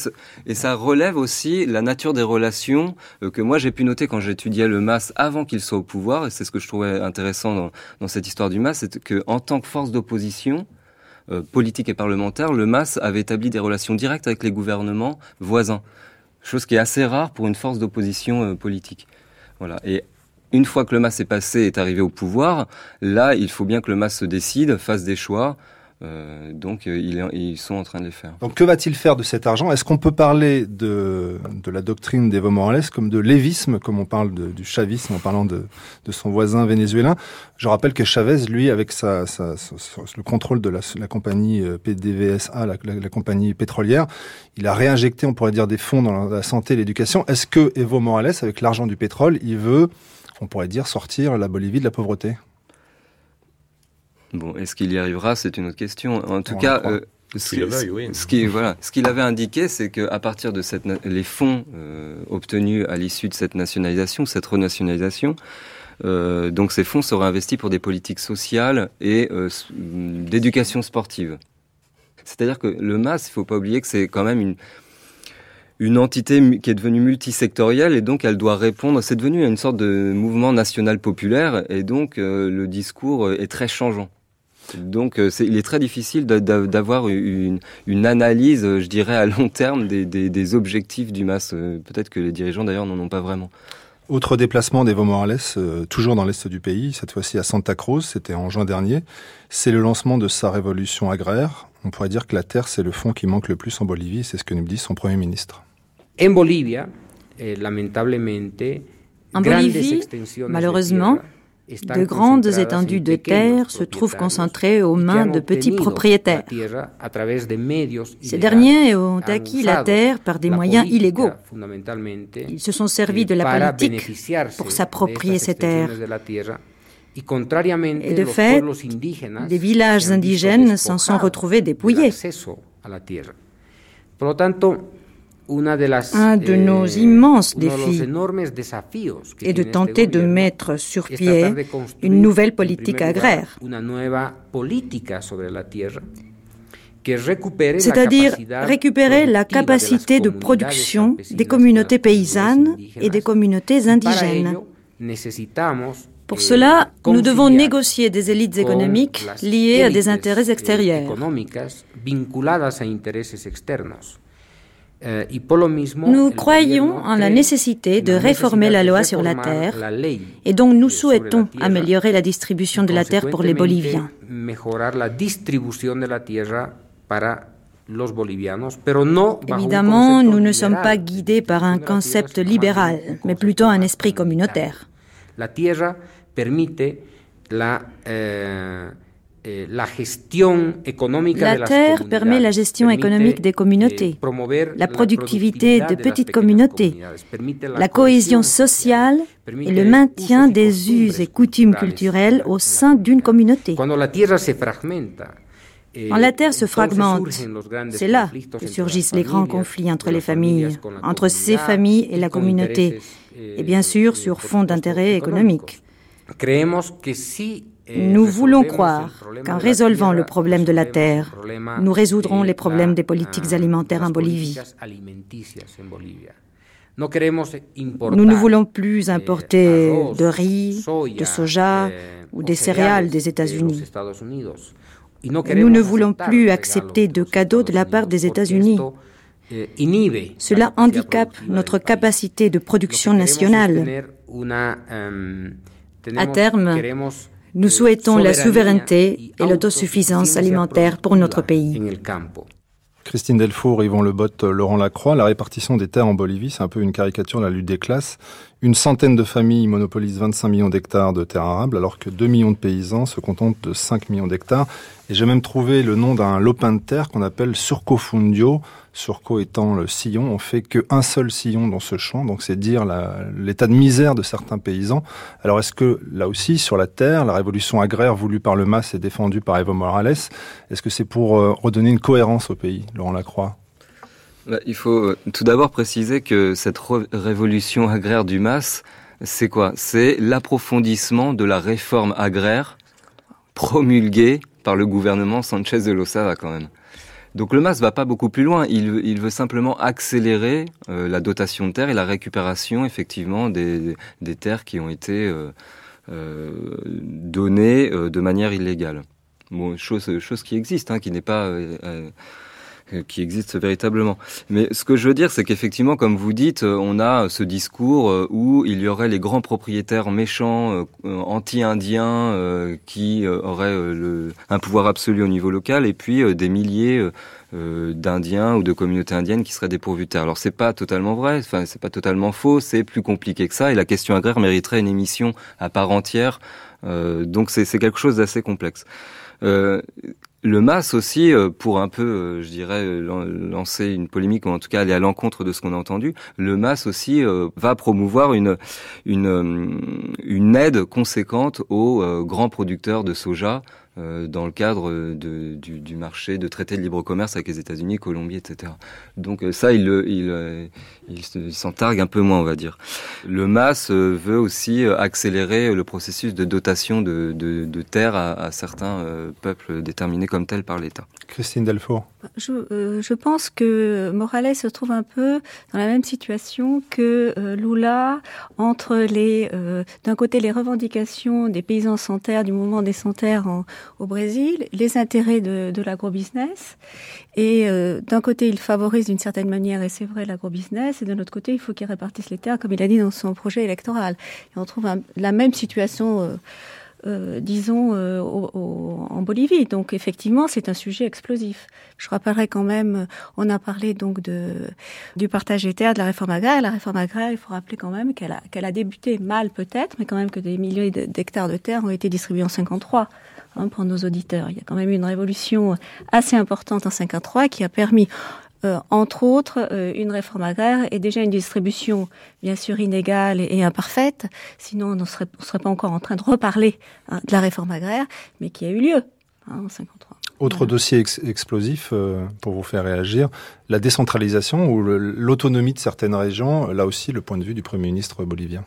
et ça relève aussi la nature des relations euh, que moi j'ai pu noter quand j'étudiais le MAS avant qu'il soit au pouvoir. Et c'est ce que je trouvais intéressant dans, dans cette histoire du MAS, c'est qu'en tant que force d'opposition, euh, politique et parlementaire, le MAS avait établi des relations directes avec les gouvernements voisins. Chose qui est assez rare pour une force d'opposition euh, politique. Voilà. Et une fois que le MAS est passé, est arrivé au pouvoir, là, il faut bien que le MAS se décide, fasse des choix, Euh, donc euh, ils, sont en train de les faire. Donc que va-t-il faire de cet argent? Est-ce qu'on peut parler de, de la doctrine d'Evo Morales comme de lévisme, comme on parle du chavisme en parlant de, de, son voisin vénézuélin Je rappelle que Chavez, lui, avec sa, sa, le contrôle de la, la compagnie euh, PDVSA, la, la, compagnie pétrolière, il a réinjecté, on pourrait dire, des fonds dans la santé et l'éducation. Est-ce que Evo Morales, avec l'argent du pétrole, il veut, on pourrait dire, sortir la Bolivie de la pauvreté? Bon, est-ce qu'il y arrivera? C'est une autre question. En tout cas, euh, ce, qui, voilà, ce qu'il avait indiqué, c'est qu'à partir de cette, les fonds euh, obtenus à l'issue de cette nationalisation, cette renationalisation, euh, donc ces fonds seraient investis pour des politiques sociales et d'éducation sportive. C'est-à-dire que le MAS, il faut pas oublier que c'est quand même une une entité qui est devenue multisectorielle et donc elle doit répondre. C'est devenu une sorte de mouvement national populaire et donc le discours est très changeant. Donc euh, il est très difficile d'avoir une, analyse, je dirais, à long terme des, objectifs du MAS. Euh, peut-être que les dirigeants d'ailleurs n'en ont pas vraiment. Autre déplacement d'Evo Morales, euh, toujours dans l'est du pays, cette fois-ci à Santa Cruz, c'était en juin dernier. C'est le lancement de sa révolution agraire. On pourrait dire que la terre, c'est le fond qui manque le plus en Bolivie, c'est ce que nous dit son Premier ministre. En Bolivie, eh, en Bolivie, malheureusement, de grandes étendues de terre se trouvent concentrées aux mains de petits propriétaires. Ces derniers ont acquis la terre par des moyens illégaux. Ils se sont servis de la politique pour s'approprier ces terres. Et de fait, des villages indigènes s'en sont retrouvés dépouillés. Un de nos eh, immenses défis est de tenter de mettre sur pied une nouvelle politique agraire, c'est-à-dire récupérer la capacité de production des communautés paysannes et des communautés indigènes. Pour cela, nous devons négocier des élites économiques liées à des intérêts extérieurs. Euh, nous croyons en la nécessité de réformer la loi sur la terre et donc nous souhaitons améliorer la distribution de la terre pour les Boliviens. Évidemment, nous ne sommes pas guidés par un concept libéral, mais plutôt un esprit communautaire. La terre permet la eh, la terre permet la gestion économique des communautés, la productivité de petites communautés, la cohésion sociale et le maintien des us et coutumes culturelles au sein d'une communauté. Quand la terre se fragmente, c'est là que surgissent les grands conflits entre les familles, entre ces familles et la communauté, et bien sûr sur fond d'intérêts économiques. Nous voulons croire qu'en résolvant le problème de la terre, nous résoudrons les problèmes des politiques alimentaires en Bolivie. Nous ne voulons plus importer de riz, de soja ou des céréales des États-Unis. Nous ne voulons plus accepter de cadeaux de la part des États-Unis. Cela handicape notre capacité de production nationale. À terme, nous souhaitons la souveraineté et l'autosuffisance alimentaire pour notre pays. Christine Delfour, Yvon Lebot, Laurent Lacroix, la répartition des terres en Bolivie, c'est un peu une caricature de la lutte des classes. Une centaine de familles monopolisent 25 millions d'hectares de terres arables, alors que 2 millions de paysans se contentent de 5 millions d'hectares. Et j'ai même trouvé le nom d'un lopin de terre qu'on appelle surcofundio, surco étant le sillon. On fait qu'un seul sillon dans ce champ, donc c'est dire l'état de misère de certains paysans. Alors est-ce que là aussi, sur la terre, la révolution agraire voulue par le MAS et défendue par Evo Morales, est-ce que c'est pour euh, redonner une cohérence au pays, Laurent Lacroix? Il faut euh, tout d'abord préciser que cette révolution agraire du MAS, c'est quoi? C'est l'approfondissement de la réforme agraire promulguée par le gouvernement Sanchez de Losada quand même. Donc le MAS va pas beaucoup plus loin. Il, veut simplement accélérer euh, la dotation de terre et la récupération effectivement des, terres qui ont été euh, données de manière illégale. Bon, chose, chose qui existe, hein, qui n'est pas qui existe véritablement. Mais ce que je veux dire, c'est qu'effectivement, comme vous dites, on a ce discours où il y aurait les grands propriétaires méchants, anti-indiens, qui auraient un pouvoir absolu au niveau local, et puis des milliers euh, d'Indiens ou de communautés indiennes qui seraient dépourvues de terre. Alors c'est pas totalement vrai, enfin c'est pas totalement faux, c'est plus compliqué que ça et la question agraire mériterait une émission à part entière. Euh, donc c'est quelque chose d'assez complexe. Euh, le MAS aussi, euh, pour un peu, euh, je dirais, lancer une polémique ou en tout cas aller à l'encontre de ce qu'on a entendu, le MAS aussi va promouvoir une, une, une aide conséquente aux grands producteurs de soja euh, dans le cadre de, du, du, marché de traité de libre commerce avec les États-Unis, Colombie, etc. Donc euh, ça, il, il, euh, il, s'en targue un peu moins, on va dire. Le MAS veut aussi accélérer le processus de dotation de, de, de terres à, à, certains peuples déterminés comme tels par l'État. Christine Delfour. Je, je, pense que Morales se trouve un peu dans la même situation que Lula entre les, d'un côté les revendications des paysans sans terre, du mouvement des sans terre en, au Brésil, les intérêts de, de l'agrobusiness. Et euh, d'un côté, il favorise d'une certaine manière, et c'est vrai, l'agrobusiness, et de l'autre côté, il faut qu'il répartisse les terres, comme il a dit dans son projet électoral. Et on trouve la même situation. Euh, euh, disons, euh, en Bolivie. Donc effectivement, c'est un sujet explosif. Je rappellerai quand même, on a parlé donc de, du partage des terres, de la réforme agraire. La réforme agraire, il faut rappeler quand même qu'elle a, qu'elle a débuté mal peut-être, mais quand même que des milliers d'hectares de terres ont été distribués en 53 hein, pour nos auditeurs. Il y a quand même eu une révolution assez importante en 53 qui a permis euh, entre autres, euh, une réforme agraire et déjà une distribution bien sûr inégale et, imparfaite, sinon on ne serait, serait, pas encore en train de reparler hein, de la réforme agraire, mais qui a eu lieu hein, en 53. Autre dossier explosif euh, pour vous faire réagir, la décentralisation ou l'autonomie de certaines régions, là aussi le point de vue du Premier ministre bolivien.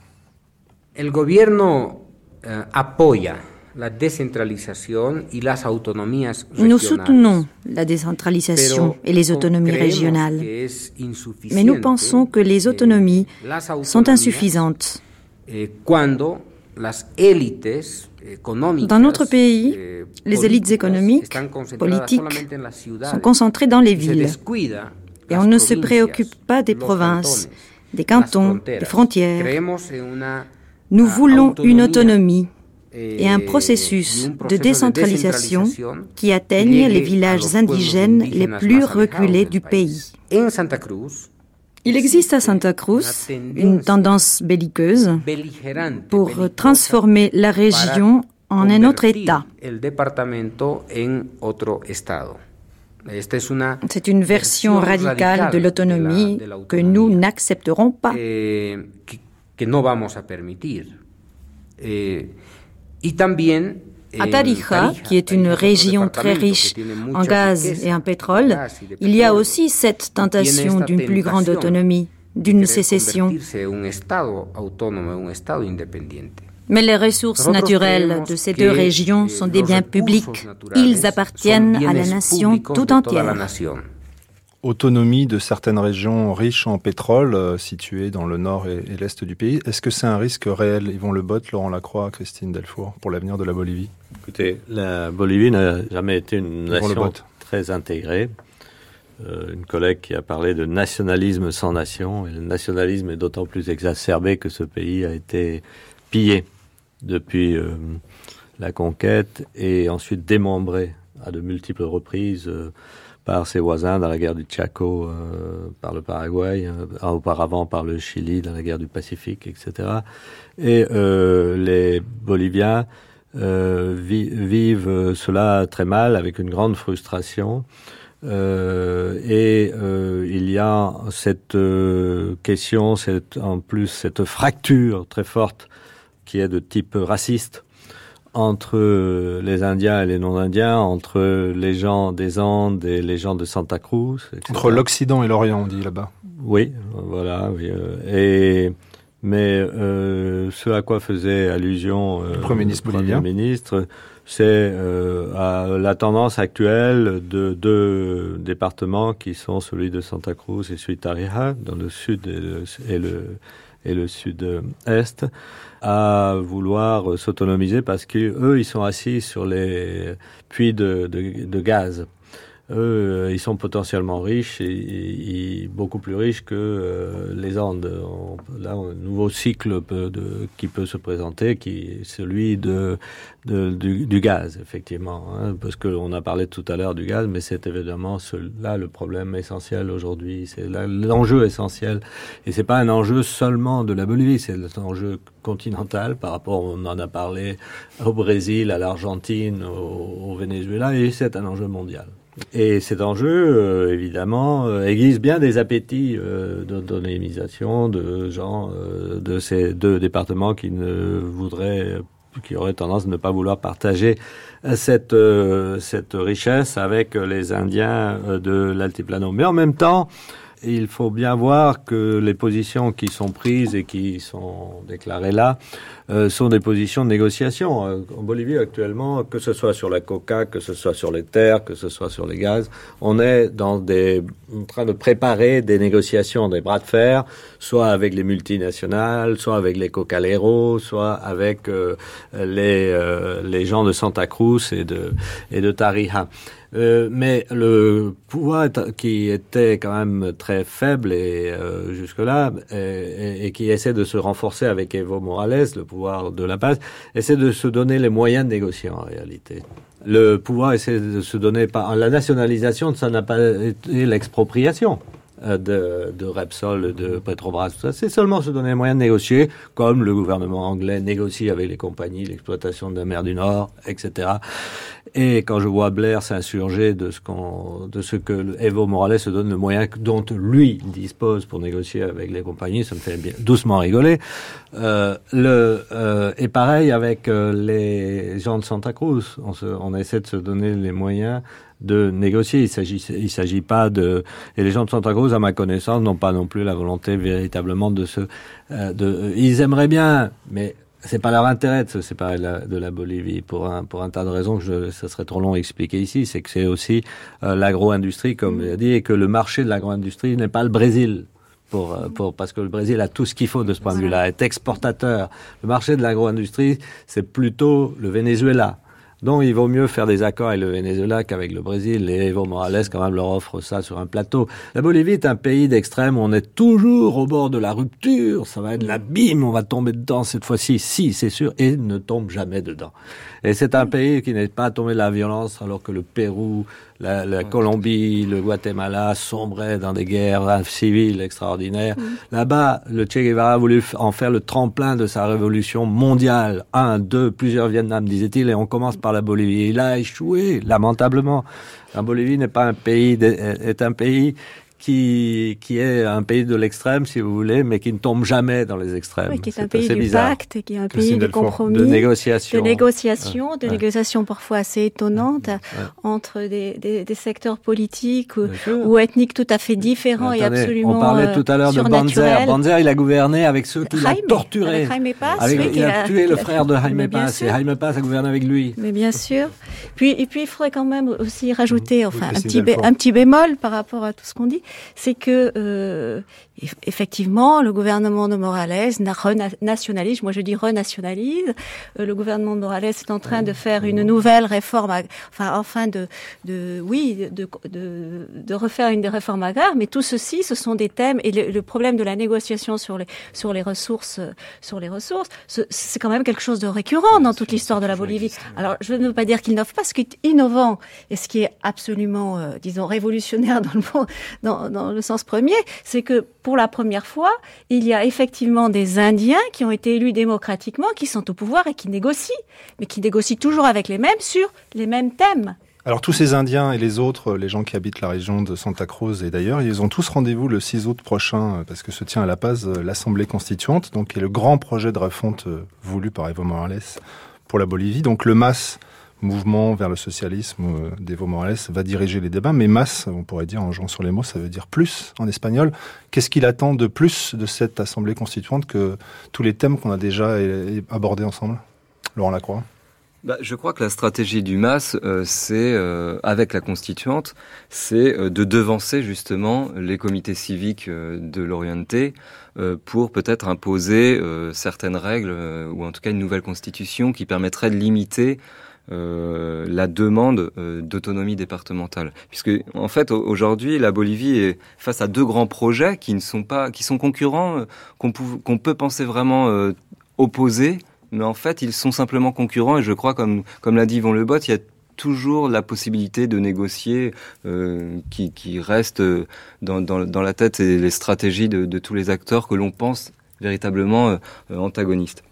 El gobierno uh, apoya la décentralisation et les autonomies Nous soutenons la décentralisation et les autonomies régionales, mais nous pensons que les autonomies sont insuffisantes. Eh, Dans notre pays, eh, les élites économiques, politiques, sont concentrées dans les villes et on ne se préoccupe pas des provinces, des cantons, des frontières. Nous voulons une autonomie et un processus de décentralisation qui atteigne les villages indigènes les plus reculés du pays. Il existe à Santa Cruz une tendance belliqueuse pour transformer la région en un autre État. C'est une version radicale de l'autonomie que nous n'accepterons pas. À Tarija, qui est une région très riche en gaz et en pétrole, il y a aussi cette tentation d'une plus grande autonomie, d'une sécession. Mais les ressources naturelles de ces deux régions sont des biens publics. Ils appartiennent à la nation tout entière autonomie de certaines régions riches en pétrole euh, situées dans le nord et, l'est du pays. Est-ce que c'est un risque réel Yvon Le Botte, Laurent Lacroix, Christine Delfour pour l'avenir de la Bolivie? Écoutez, la Bolivie n'a jamais été une nation très intégrée. Euh, une collègue qui a parlé de nationalisme sans nation, et le nationalisme est d'autant plus exacerbé que ce pays a été pillé depuis euh, la conquête et ensuite démembré à de multiples reprises par ses voisins dans la guerre du Chaco, euh, par le Paraguay, euh, auparavant par le Chili dans la guerre du Pacifique, etc. Et euh, les Boliviens vivent cela très mal, avec une grande frustration. et il y a cette question, cette, en plus cette fracture très forte qui est de type raciste entre les Indiens et les non-Indiens, entre les gens des Andes et les gens de Santa Cruz. Entre l'Occident et l'Orient, on dit là-bas. Oui, voilà. Oui, euh, et mais euh, ce à quoi faisait allusion euh, le Premier ministre bolivien, ministre, c'est euh, à la tendance actuelle de deux départements qui sont celui de Santa Cruz et celui de Tarija, dans le sud et le, et le sud-est à vouloir s'autonomiser parce qu'eux, ils sont assis sur les puits de, de, de gaz. Eux, ils sont potentiellement riches et, beaucoup plus riches que euh, les Andes. là, un nouveau cycle qui peut se présenter, qui est celui du, gaz, effectivement. Hein, parce qu'on a parlé tout à l'heure du gaz, mais c'est évidemment là le problème essentiel aujourd'hui. C'est l'enjeu essentiel. Et c'est pas un enjeu seulement de la Bolivie, c'est un enjeu continental par rapport, on en a parlé, au Brésil, à l'Argentine, au Venezuela, et c'est un enjeu mondial. Et cet enjeu, euh, évidemment, euh, aiguise bien des appétits euh, d'autonomisation de gens de ces deux départements qui ne voudraient, qui auraient tendance à ne pas vouloir partager cette cette richesse avec les Indiens de l'altiplano. Mais en même temps, il faut bien voir que les positions qui sont prises et qui sont déclarées là euh, sont des positions de négociation. Euh, en Bolivie actuellement, que ce soit sur la coca, que ce soit sur les terres, que ce soit sur les gaz, on est en train de préparer des négociations, des bras de fer, soit avec les multinationales, soit avec les cocaleros, soit avec euh, les, les gens de Santa Cruz et de, et de Tarija. Euh, mais le pouvoir qui était quand même très faible et euh, jusque-là, et, et, qui essaie de se renforcer avec Evo Morales, le pouvoir de la paz, essaie de se donner les moyens de négocier en réalité. Le pouvoir essaie de se donner par la nationalisation, ça n'a pas été l'expropriation. Euh, de, Repsol, de Petrobras, tout ça. C'est seulement se donner les moyens de négocier, comme le gouvernement anglais négocie avec les compagnies l'exploitation de la mer du Nord, etc. Et quand je vois Blair s'insurger de ce qu'on, de ce que Evo Morales se donne le moyen dont lui dispose pour négocier avec les compagnies, ça me fait bien, doucement rigoler. Euh, euh, et pareil avec les gens de Santa Cruz, on essaie de se donner les moyens de négocier. Il s'agit, il s'agit pas de. Et les gens de Santa Cruz, à ma connaissance, n'ont pas non plus la volonté véritablement de se. Euh, de, ils aimeraient bien, mais c'est pas leur intérêt de se séparer de la, de la, Bolivie pour un pour un tas de raisons que je, ça serait trop long à expliquer ici. C'est que c'est aussi euh, l'agro-industrie, comme il a dit, et que le marché de l'agro-industrie n'est pas le Brésil. Pour, euh, pour, parce que le Brésil a tout ce qu'il faut de ce point de vue-là, est exportateur. Le marché de l'agro-industrie, c'est plutôt le Venezuela, donc il vaut mieux faire des accords avec le Venezuela qu'avec le Brésil. Et Evo Morales quand même leur offre ça sur un plateau. La Bolivie est un pays d'extrême on est toujours au bord de la rupture. Ça va être l'abîme, on va tomber dedans cette fois-ci. Si, c'est sûr, et ne tombe jamais dedans. Et c'est un pays qui n'est pas tombé de la violence alors que le Pérou, la, la Colombie, le Guatemala sombraient dans des guerres civiles extraordinaires. Là-bas, le Che Guevara a voulu en faire le tremplin de sa révolution mondiale. Un, deux, plusieurs Vietnam, disait-il, et on commence par la Bolivie. Il a échoué, lamentablement. La Bolivie n'est pas un pays, est un pays qui, qui est un pays de l'extrême, si vous voulez, mais qui ne tombe jamais dans les extrêmes. Oui, qui est, un pays du pacte, qui est un pays de compromis, de négociation, de négociation, de négociation parfois assez étonnante entre des, des, des, secteurs politiques ou, ou, ethniques tout à fait différents et absolument On parlait tout à l'heure de Banzer. Banzer, il a gouverné avec ceux qui l'ont torturé. Jaime Paz, avec, il, a, tué le frère de Jaime Paz et Jaime Paz a gouverné avec lui. Mais bien sûr. Puis, et puis, il faudrait quand même aussi rajouter, enfin, un petit, un petit bémol par rapport à tout ce qu'on dit c'est que euh, effectivement, le gouvernement de Morales renationalise, moi je dis renationalise, euh, le gouvernement de Morales est en train de faire une nouvelle réforme, enfin, enfin de, de oui, de, de, de, refaire une des réformes agraires, mais tout ceci, ce sont des thèmes, et le, problème de la négociation sur les, sur les ressources, sur les ressources, c'est quand même quelque chose de récurrent dans toute l'histoire de la Bolivie. Alors, je ne veux pas dire qu'il n'innove pas, ce qui est innovant, et ce qui est absolument, euh, disons, révolutionnaire dans le, dans, dans le sens premier, c'est que pour la première fois, il y a effectivement des Indiens qui ont été élus démocratiquement, qui sont au pouvoir et qui négocient, mais qui négocient toujours avec les mêmes sur les mêmes thèmes. Alors tous ces Indiens et les autres, les gens qui habitent la région de Santa Cruz et d'ailleurs, ils ont tous rendez-vous le 6 août prochain euh, parce que se tient à La Paz euh, l'Assemblée constituante, donc qui est le grand projet de refonte euh, voulu par Evo Morales pour la Bolivie. Donc le MAS mouvement vers le socialisme euh, d'Evo Morales va diriger les débats, mais masse, on pourrait dire en jouant sur les mots, ça veut dire plus en espagnol. Qu'est-ce qu'il attend de plus de cette assemblée constituante que tous les thèmes qu'on a déjà abordés ensemble? Laurent Lacroix bah, je crois que la stratégie du MAS, euh, c'est, euh, avec la constituante, c'est de devancer justement les comités civiques de l'Orienté pour peut-être imposer certaines règles, ou en tout cas une nouvelle constitution qui permettrait de limiter euh, la demande euh, d'autonomie départementale, puisque en fait aujourd'hui la Bolivie est face à deux grands projets qui ne sont pas, qui sont concurrents, euh, qu'on peut penser vraiment opposés, mais en fait ils sont simplement concurrents et je crois comme comme l'a dit Yvon Lebot, il y a toujours la possibilité de négocier euh, qui, qui, reste dans, dans, dans, la tête et les stratégies de, de tous les acteurs que l'on pense véritablement euh, antagonistes.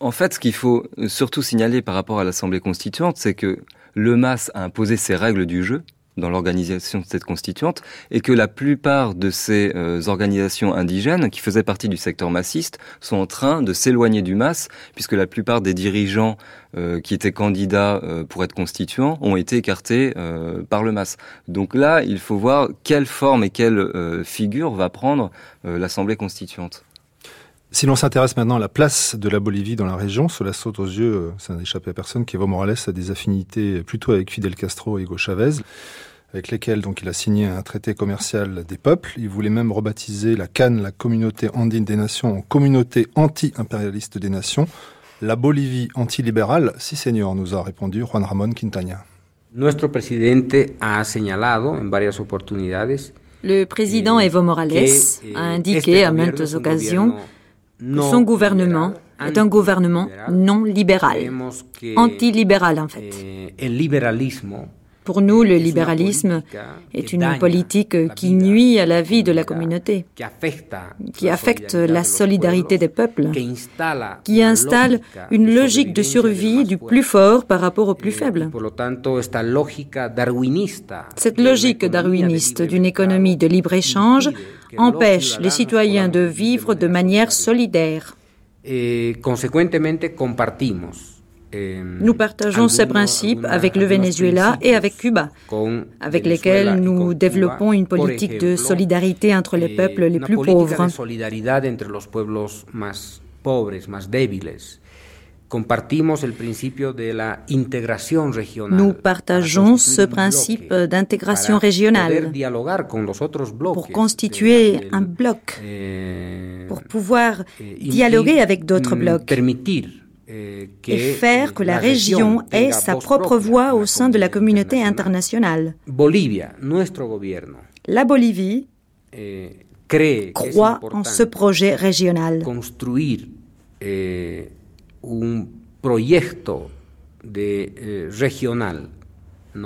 En fait, ce qu'il faut surtout signaler par rapport à l'Assemblée constituante, c'est que le MAS a imposé ses règles du jeu dans l'organisation de cette constituante et que la plupart de ces euh, organisations indigènes qui faisaient partie du secteur massiste sont en train de s'éloigner du MAS puisque la plupart des dirigeants euh, qui étaient candidats euh, pour être constituants ont été écartés par le MAS. Donc là, il faut voir quelle forme et quelle figure va prendre l'Assemblée constituante. Si l'on s'intéresse maintenant à la place de la Bolivie dans la région, cela saute aux yeux, euh, ça n'a échappé à personne, qu'Evo Morales a des affinités plutôt avec Fidel Castro et Hugo Chavez, avec lesquels donc il a signé un traité commercial des peuples. Il voulait même rebaptiser la Cannes, la communauté andine des nations, en communauté anti-impérialiste des nations. La Bolivie antilibérale, si seigneur, nous a répondu Juan Ramón Quintaña. Nuestro presidente ha señalado en varias oportunidades le président Evo Morales a indiqué à maintes occasions son gouvernement est un gouvernement non libéral, antilibéral en fait. Pour nous, le libéralisme est une politique qui nuit à la vie de la communauté, qui affecte la solidarité des peuples, qui installe une logique de survie du plus fort par rapport au plus faible. Cette logique darwiniste d'une économie de libre-échange empêche les citoyens de vivre de manière solidaire. Eh, nous partageons ces principes avec le Venezuela et avec Cuba, avec lesquels nous développons une politique de solidarité entre les peuples les plus pauvres. Nous partageons ce principe d'intégration régionale. pour constituer un bloc, eh, pour pouvoir eh, dialoguer avec d'autres mm, blocs. eh, et faire que la région ait sa propre voix au sein de la communauté internationale. La Bolivie croit en ce projet régional. un eh,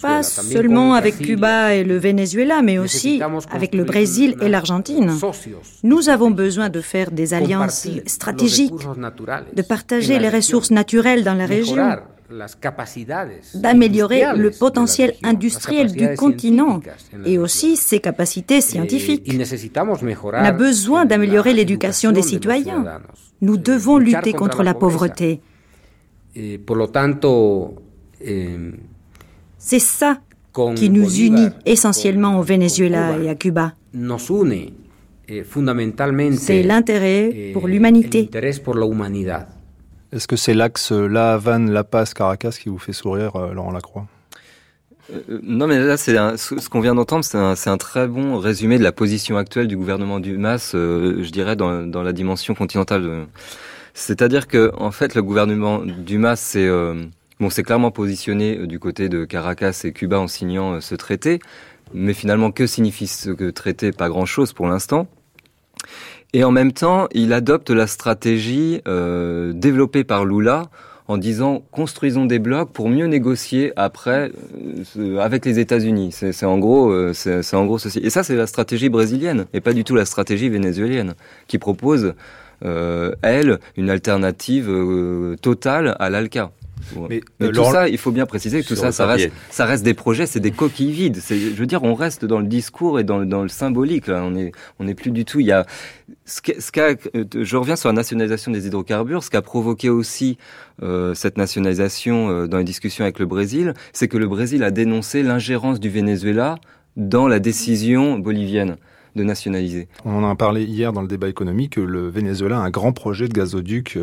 Pas seulement avec Cuba et le Venezuela, mais aussi avec le Brésil et l'Argentine. Nous avons besoin de faire des alliances stratégiques, de partager les ressources naturelles dans la région, d'améliorer le potentiel industriel du continent et aussi ses capacités scientifiques. On a besoin d'améliorer l'éducation des citoyens. Nous devons lutter contre la pauvreté. C'est ça qui nous unit essentiellement au Venezuela et à Cuba. Eh, c'est l'intérêt eh, pour l'humanité. Est-ce que c'est l'axe La Havane, La Paz, Caracas qui vous fait sourire, euh, Laurent Lacroix? Euh, non, mais là, c'est ce qu'on vient d'entendre, c'est un, un, très bon résumé de la position actuelle du gouvernement du MAS, euh, je dirais, dans, dans, la dimension continentale. C'est-à-dire que, en fait, le gouvernement du MAS, c'est euh, bon, clairement positionné du côté de Caracas et Cuba en signant ce traité, mais finalement, que signifie ce traité? Pas grand-chose pour l'instant. Et en même temps, il adopte la stratégie développée par Lula en disant construisons des blocs pour mieux négocier après euh, avec les États-Unis. C'est en gros, euh, c'est en gros ceci. Et ça, c'est la stratégie brésilienne et pas du tout la stratégie vénézuélienne qui propose euh, elle une alternative totale à l'ALCA. Mais, euh, tout ça, il faut bien préciser que tout ça, ça reste, ça reste des projets, c'est des coquilles vides. Je veux dire, on reste dans le discours et dans, dans le symbolique. Là. On est, on n'est plus du tout. Il y a ce ce je reviens sur la nationalisation des hydrocarbures. Ce qui a provoqué aussi euh, cette nationalisation euh, dans les discussions avec le Brésil, c'est que le Brésil a dénoncé l'ingérence du Venezuela dans la décision bolivienne de nationaliser. On en a parlé hier dans le débat économique, le Venezuela a un grand projet de gazoduc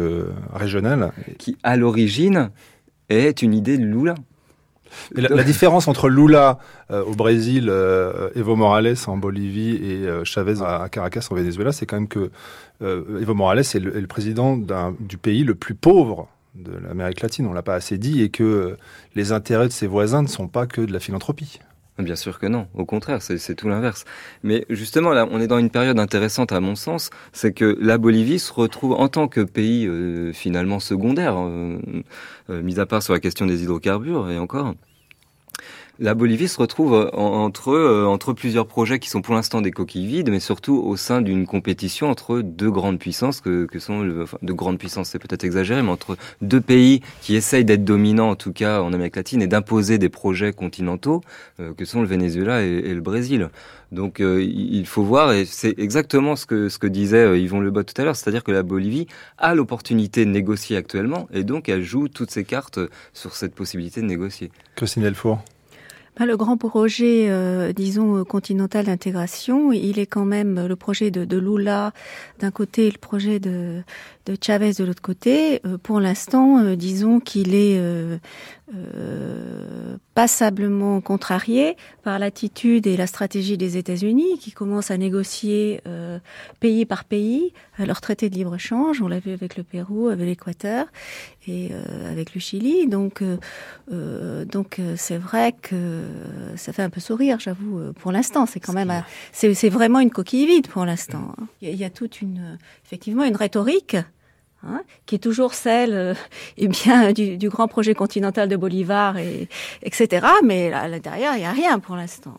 régional. Qui, à l'origine, est une idée de Lula. La, différence entre Lula euh, au Brésil, euh, Evo Morales en Bolivie et euh, Chavez à, Caracas au Venezuela, c'est quand même que Evo Morales est le, président du pays le plus pauvre de l'Amérique latine. On l'a pas assez dit et que les intérêts de ses voisins ne sont pas que de la philanthropie. Bien sûr que non, au contraire, c'est tout l'inverse. Mais justement, là, on est dans une période intéressante à mon sens, c'est que la Bolivie se retrouve en tant que pays euh, finalement secondaire, euh, euh, mis à part sur la question des hydrocarbures et encore, la Bolivie se retrouve euh, entre, euh, entre plusieurs projets qui sont pour l'instant des coquilles vides, mais surtout au sein d'une compétition entre deux grandes puissances que, que sont, grandes puissances, c'est peut-être exagéré, mais entre deux pays qui essayent d'être dominants, en tout cas en Amérique latine, et d'imposer des projets continentaux, euh, que sont le Venezuela et, le Brésil. Donc il faut voir, et c'est exactement ce que, ce que disait Yvon Lebot tout à l'heure, c'est-à-dire que la Bolivie a l'opportunité de négocier actuellement, et donc elle joue toutes ses cartes sur cette possibilité de négocier. Christine Delfour le grand projet, euh, disons, continental d'intégration, il est quand même le projet de, de Lula. D'un côté le projet de, de Chavez de l'autre côté. Euh, pour l'instant, euh, disons qu'il est euh, passablement contrarié par l'attitude et la stratégie des États-Unis qui commencent à négocier euh, pays par pays leur traité de libre-échange. On l'a vu avec le Pérou, avec l'Équateur et euh, avec le Chili. Donc, euh, donc c'est vrai que ça fait un peu sourire, j'avoue. Pour l'instant, c'est quand même, c'est vraiment une coquille vide pour l'instant. Il y a toute une, effectivement, une rhétorique Hein, qui est toujours celle euh, eh bien, du, grand projet continental de Bolivar, et, etc. Mais à l'intérieur, il n'y a rien pour l'instant.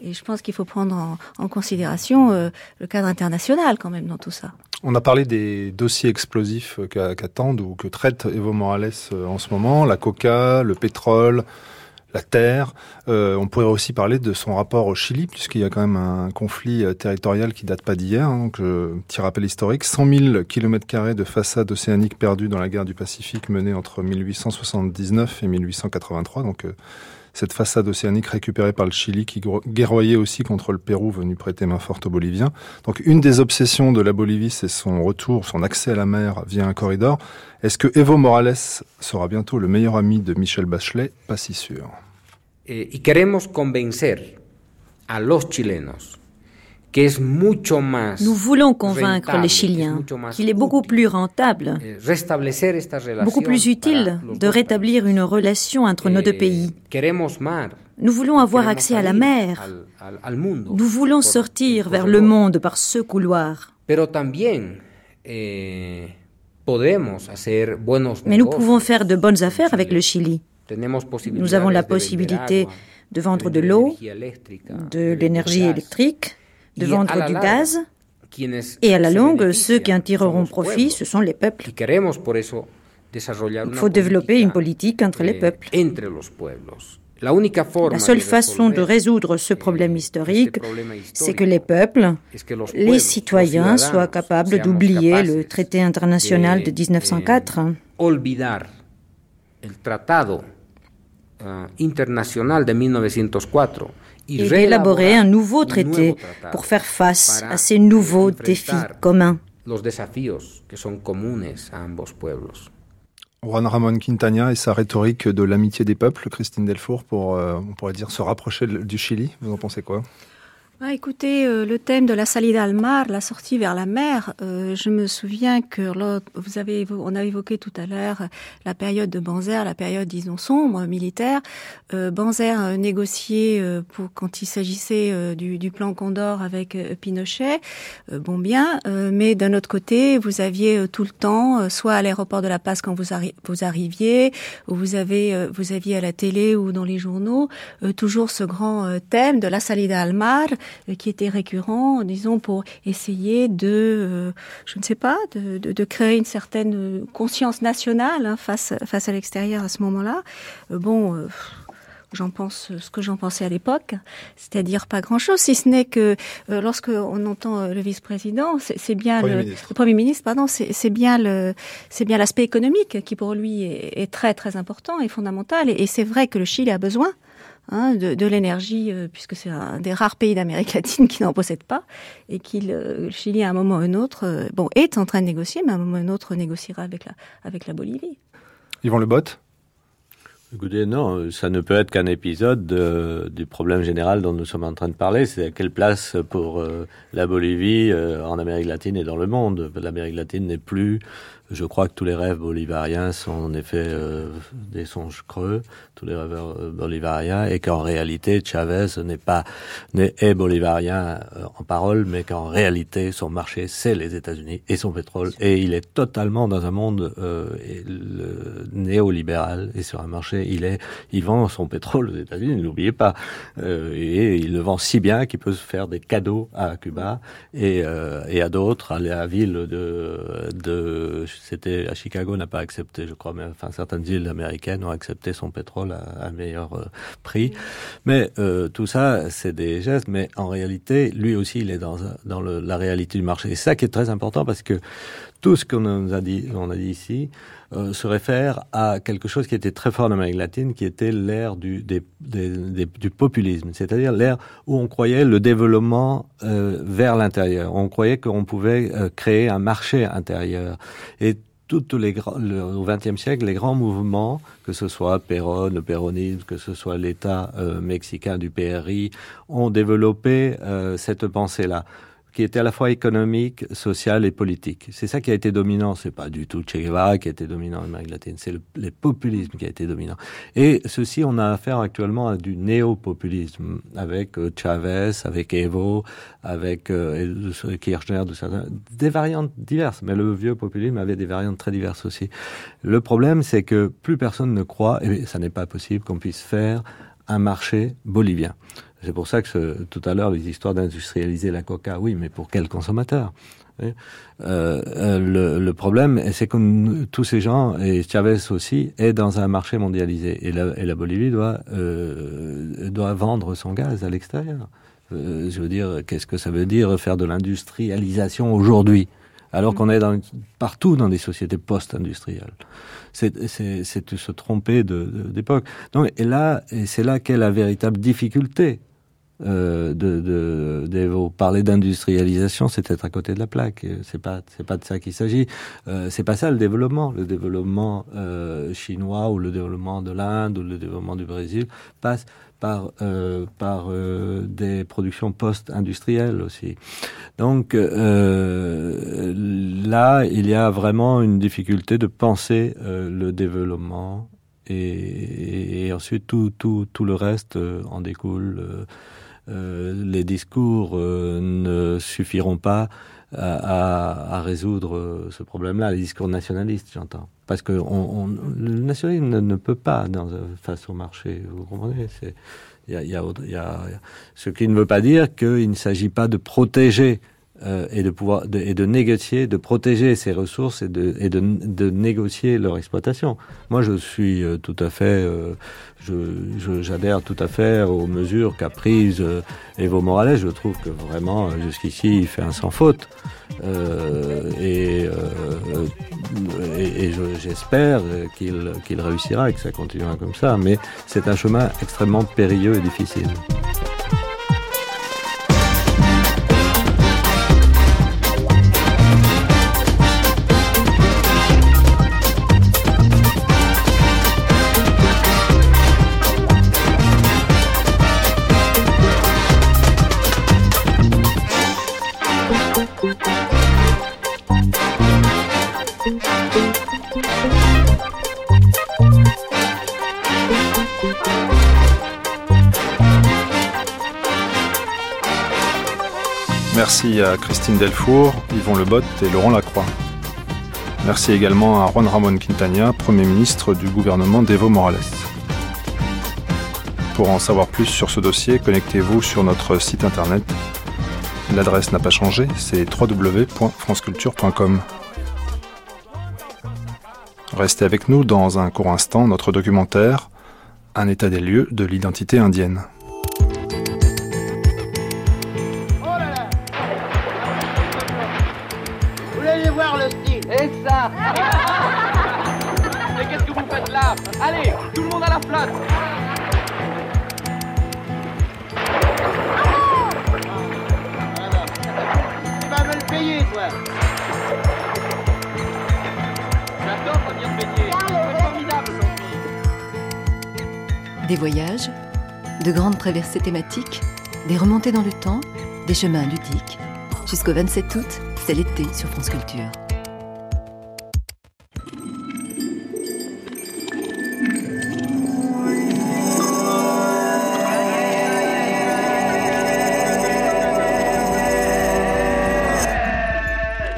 Et je pense qu'il faut prendre en, considération euh, le cadre international quand même dans tout ça. On a parlé des dossiers explosifs qu'attendent ou que traite Evo Morales euh, en ce moment, la coca, le pétrole, la terre. Euh, on pourrait aussi parler de son rapport au Chili, puisqu'il y a quand même un conflit euh, territorial qui date pas d'hier. Hein, donc, euh, petit rappel historique 100 000 kilomètres de façade océanique perdue dans la guerre du Pacifique menée entre 1879 et 1883. Donc, euh, cette façade océanique récupérée par le Chili qui guerroyait aussi contre le Pérou venu prêter main forte aux Boliviens. Donc une des obsessions de la Bolivie, c'est son retour, son accès à la mer via un corridor. Est-ce que Evo Morales sera bientôt le meilleur ami de Michel Bachelet? Pas si sûr. Eh, y queremos convencer a los chilenos nous voulons convaincre les Chiliens qu'il est beaucoup plus rentable, eh, beaucoup plus utile de rétablir une relation entre nos deux pays. Nous voulons avoir accès à la mer. Nous voulons sortir vers le monde par ce couloir. Eh, Mais nous pouvons faire de bonnes affaires avec le Chili. Nous avons la possibilité de vendre de l'eau, de l'énergie électrique, de vendre du gaz. Et à la longue, ceux qui en tireront profit, ce sont les peuples. Il faut développer une politique entre les peuples. La seule façon de résoudre ce problème historique, c'est que les peuples, les citoyens soient capables d'oublier le traité international de 1904 et d'élaborer un nouveau traité pour faire face à ces nouveaux défis communs. Juan Ramon Quintana et sa rhétorique de l'amitié des peuples, Christine Delfour, pour, euh, on pourrait dire, se rapprocher du Chili. Vous en pensez quoi? Ah, écoutez, euh, le thème de la salida al mar, la sortie vers la mer, euh, je me souviens que vous avez, on a évoqué tout à l'heure la période de Banzer, la période, disons, sombre, militaire. Euh, Banzer négocié pour quand il s'agissait du, du, plan Condor avec Pinochet, bon bien, mais d'un autre côté, vous aviez tout le temps, soit à l'aéroport de La Paz quand vous, vous arriviez, ou vous avez, vous aviez à la télé ou dans les journaux, toujours ce grand thème de la salida al mar, euh, qui était récurrent, disons, pour essayer de, euh, je ne sais pas, de, de, de, créer une certaine conscience nationale hein, face, face à l'extérieur à ce moment-là. Euh, bon j'en pense ce que j'en pensais à l'époque, c'est-à-dire pas grand-chose, si ce n'est que euh, lorsque on entend le vice-président, c'est bien le, premier ministre, pardon, c'est bien le, c'est bien l'aspect économique qui pour lui est, est, très très important et fondamental. Et, et c'est vrai que le Chili a besoin Hein, de, de l'énergie, euh, puisque c'est un des rares pays d'Amérique latine qui n'en possède pas, et qu'il, euh, le Chili, à un moment ou un autre, euh, bon, est en train de négocier, mais à un moment ou un autre négociera avec la, avec la Bolivie. Yvon Le Bot Écoutez, non, ça ne peut être qu'un épisode de, du problème général dont nous sommes en train de parler, c'est à quelle place pour euh, la Bolivie euh, en Amérique latine et dans le monde? L'Amérique latine n'est plus Je crois que tous les rêves bolivariens sont en effet euh, des songes creux, tous les rêveurs euh, bolivariens, et qu'en réalité Chavez n'est pas est bolivarien euh, en parole, mais qu'en réalité son marché c'est les États-Unis et son pétrole, et il est totalement dans un monde néolibéral et sur un marché. Il est il vend son pétrole aux États-Unis, n'oubliez pas, et il le vend si bien qu'il peut se faire des cadeaux à Cuba et, et à d'autres, à la ville de de c'était à Chicago n'a pas accepté, je crois, mais enfin certaines îles américaines ont accepté son pétrole à, un meilleur euh, prix. Mais euh, tout ça, c'est des gestes, mais en réalité, lui aussi, il est dans, la réalité du marché. Et ça qui est très important parce que tout ce qu'on a dit, ici, euh, se réfère à quelque chose qui était très fort en Amérique latine, qui était l'ère du, populisme, c'est-à-dire l'ère où on croyait le développement vers l'intérieur. On croyait qu'on pouvait créer un marché intérieur. Et les le, au XXe siècle, les grands mouvements, que ce soit Perón, le péronisme, que ce soit l'État mexicain du PRI, ont développé cette pensée-là qui était à la fois économique, social et politique. C'est ça qui a été dominant. C'est pas du tout Che qui a été dominant en Amérique latine. C'est le, le, populisme qui a été dominant. Et ceci, on a affaire actuellement à du néo-populisme avec euh, Chavez, avec Evo, avec euh, Kirchner, de certains, des variantes diverses. Mais le vieux populisme avait des variantes très diverses aussi. Le problème, c'est que plus personne ne croit, et ça n'est pas possible qu'on puisse faire un marché bolivien. C'est pour ça que tout à l'heure, les histoires d'industrialiser la coca, oui, mais pour quel consommateur euh, euh, le, problème, c'est que tous ces gens, et Chavez aussi, est dans un marché mondialisé. Et la, Bolivie doit, euh, doit vendre son gaz à l'extérieur. Je veux dire, qu'est-ce que ça veut dire faire de l'industrialisation aujourd'hui alors qu'on est partout dans des sociétés post-industrielles? C'est se tromper d'époque. Et là, et c'est là qu'est la véritable difficulté euh, de, de, parler d'industrialisation, c'est être à côté de la plaque. C'est pas, c'est pas de ça qu'il s'agit. Euh, c'est pas ça le développement. Le développement euh, chinois ou le développement de l'Inde ou le développement du Brésil passe par euh, par euh, des productions post-industrielles aussi. Donc euh, là, il y a vraiment une difficulté de penser le développement et, et, ensuite tout tout tout le reste en découle. Euh, les discours euh, ne suffiront pas à, résoudre euh, ce problème-là, les discours nationalistes, j'entends. Parce que on, le nationalisme ne, peut pas, face au marché, vous comprenez? Il y a, Ce qui ne veut pas dire qu'il ne s'agit pas de protéger euh, et de pouvoir et de négocier, de protéger ces ressources et de et de, de négocier leur exploitation. Moi, je suis euh, tout à fait, euh, je j'adhère tout à fait aux mesures qu'a prises euh, Evo Morales. Je trouve que vraiment jusqu'ici, il fait un sans faute et, et, et j'espère qu'il qu'il réussira et que ça continuera comme ça. Mais c'est un chemin extrêmement périlleux et difficile. Merci à Christine Delfour, Yvon Lebotte et Laurent Lacroix. Merci également à Juan Ramon Quintana, Premier ministre du gouvernement d'Evo Morales. Pour en savoir plus sur ce dossier, connectez-vous sur notre site internet. L'adresse n'a pas changé, c'est www.franceculture.com. Restez avec nous dans un court instant, notre documentaire Un état des lieux de l'identité indienne. Allez, tout le monde à la flotte Tu vas me le payer, toi J'adore venir baigner. C'est formidable Des voyages, de grandes traversées thématiques, des remontées dans le temps, des chemins ludiques. Jusqu'au 27 août, c'est l'été sur France Culture.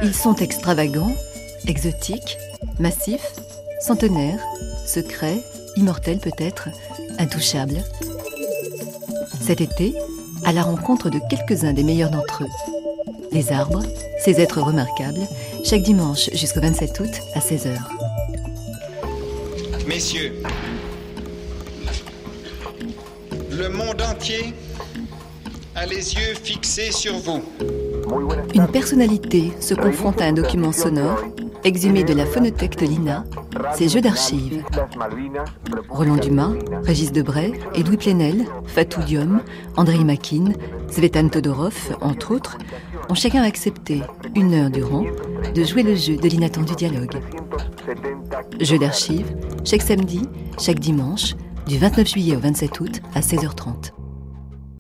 Ils sont extravagants, exotiques, massifs, centenaires, secrets, immortels peut-être, intouchables. Cet été, à la rencontre de quelques-uns des meilleurs d'entre eux. Les arbres, ces êtres remarquables, chaque dimanche jusqu'au 27 août à 16h. Messieurs, le monde entier a les yeux fixés sur vous. Une personnalité se confronte à un document sonore exhumé de la phonothèque de l'INA, ses jeux d'archives. Roland Dumas, Régis Debray, Edoui Plenel, Fatou Diom, Andrei Makin, Svetan Todorov, entre autres, ont chacun accepté, une heure durant, de jouer le jeu de l'inattendu dialogue. Jeu d'archives, chaque samedi, chaque dimanche, du 29 juillet au 27 août à 16h30.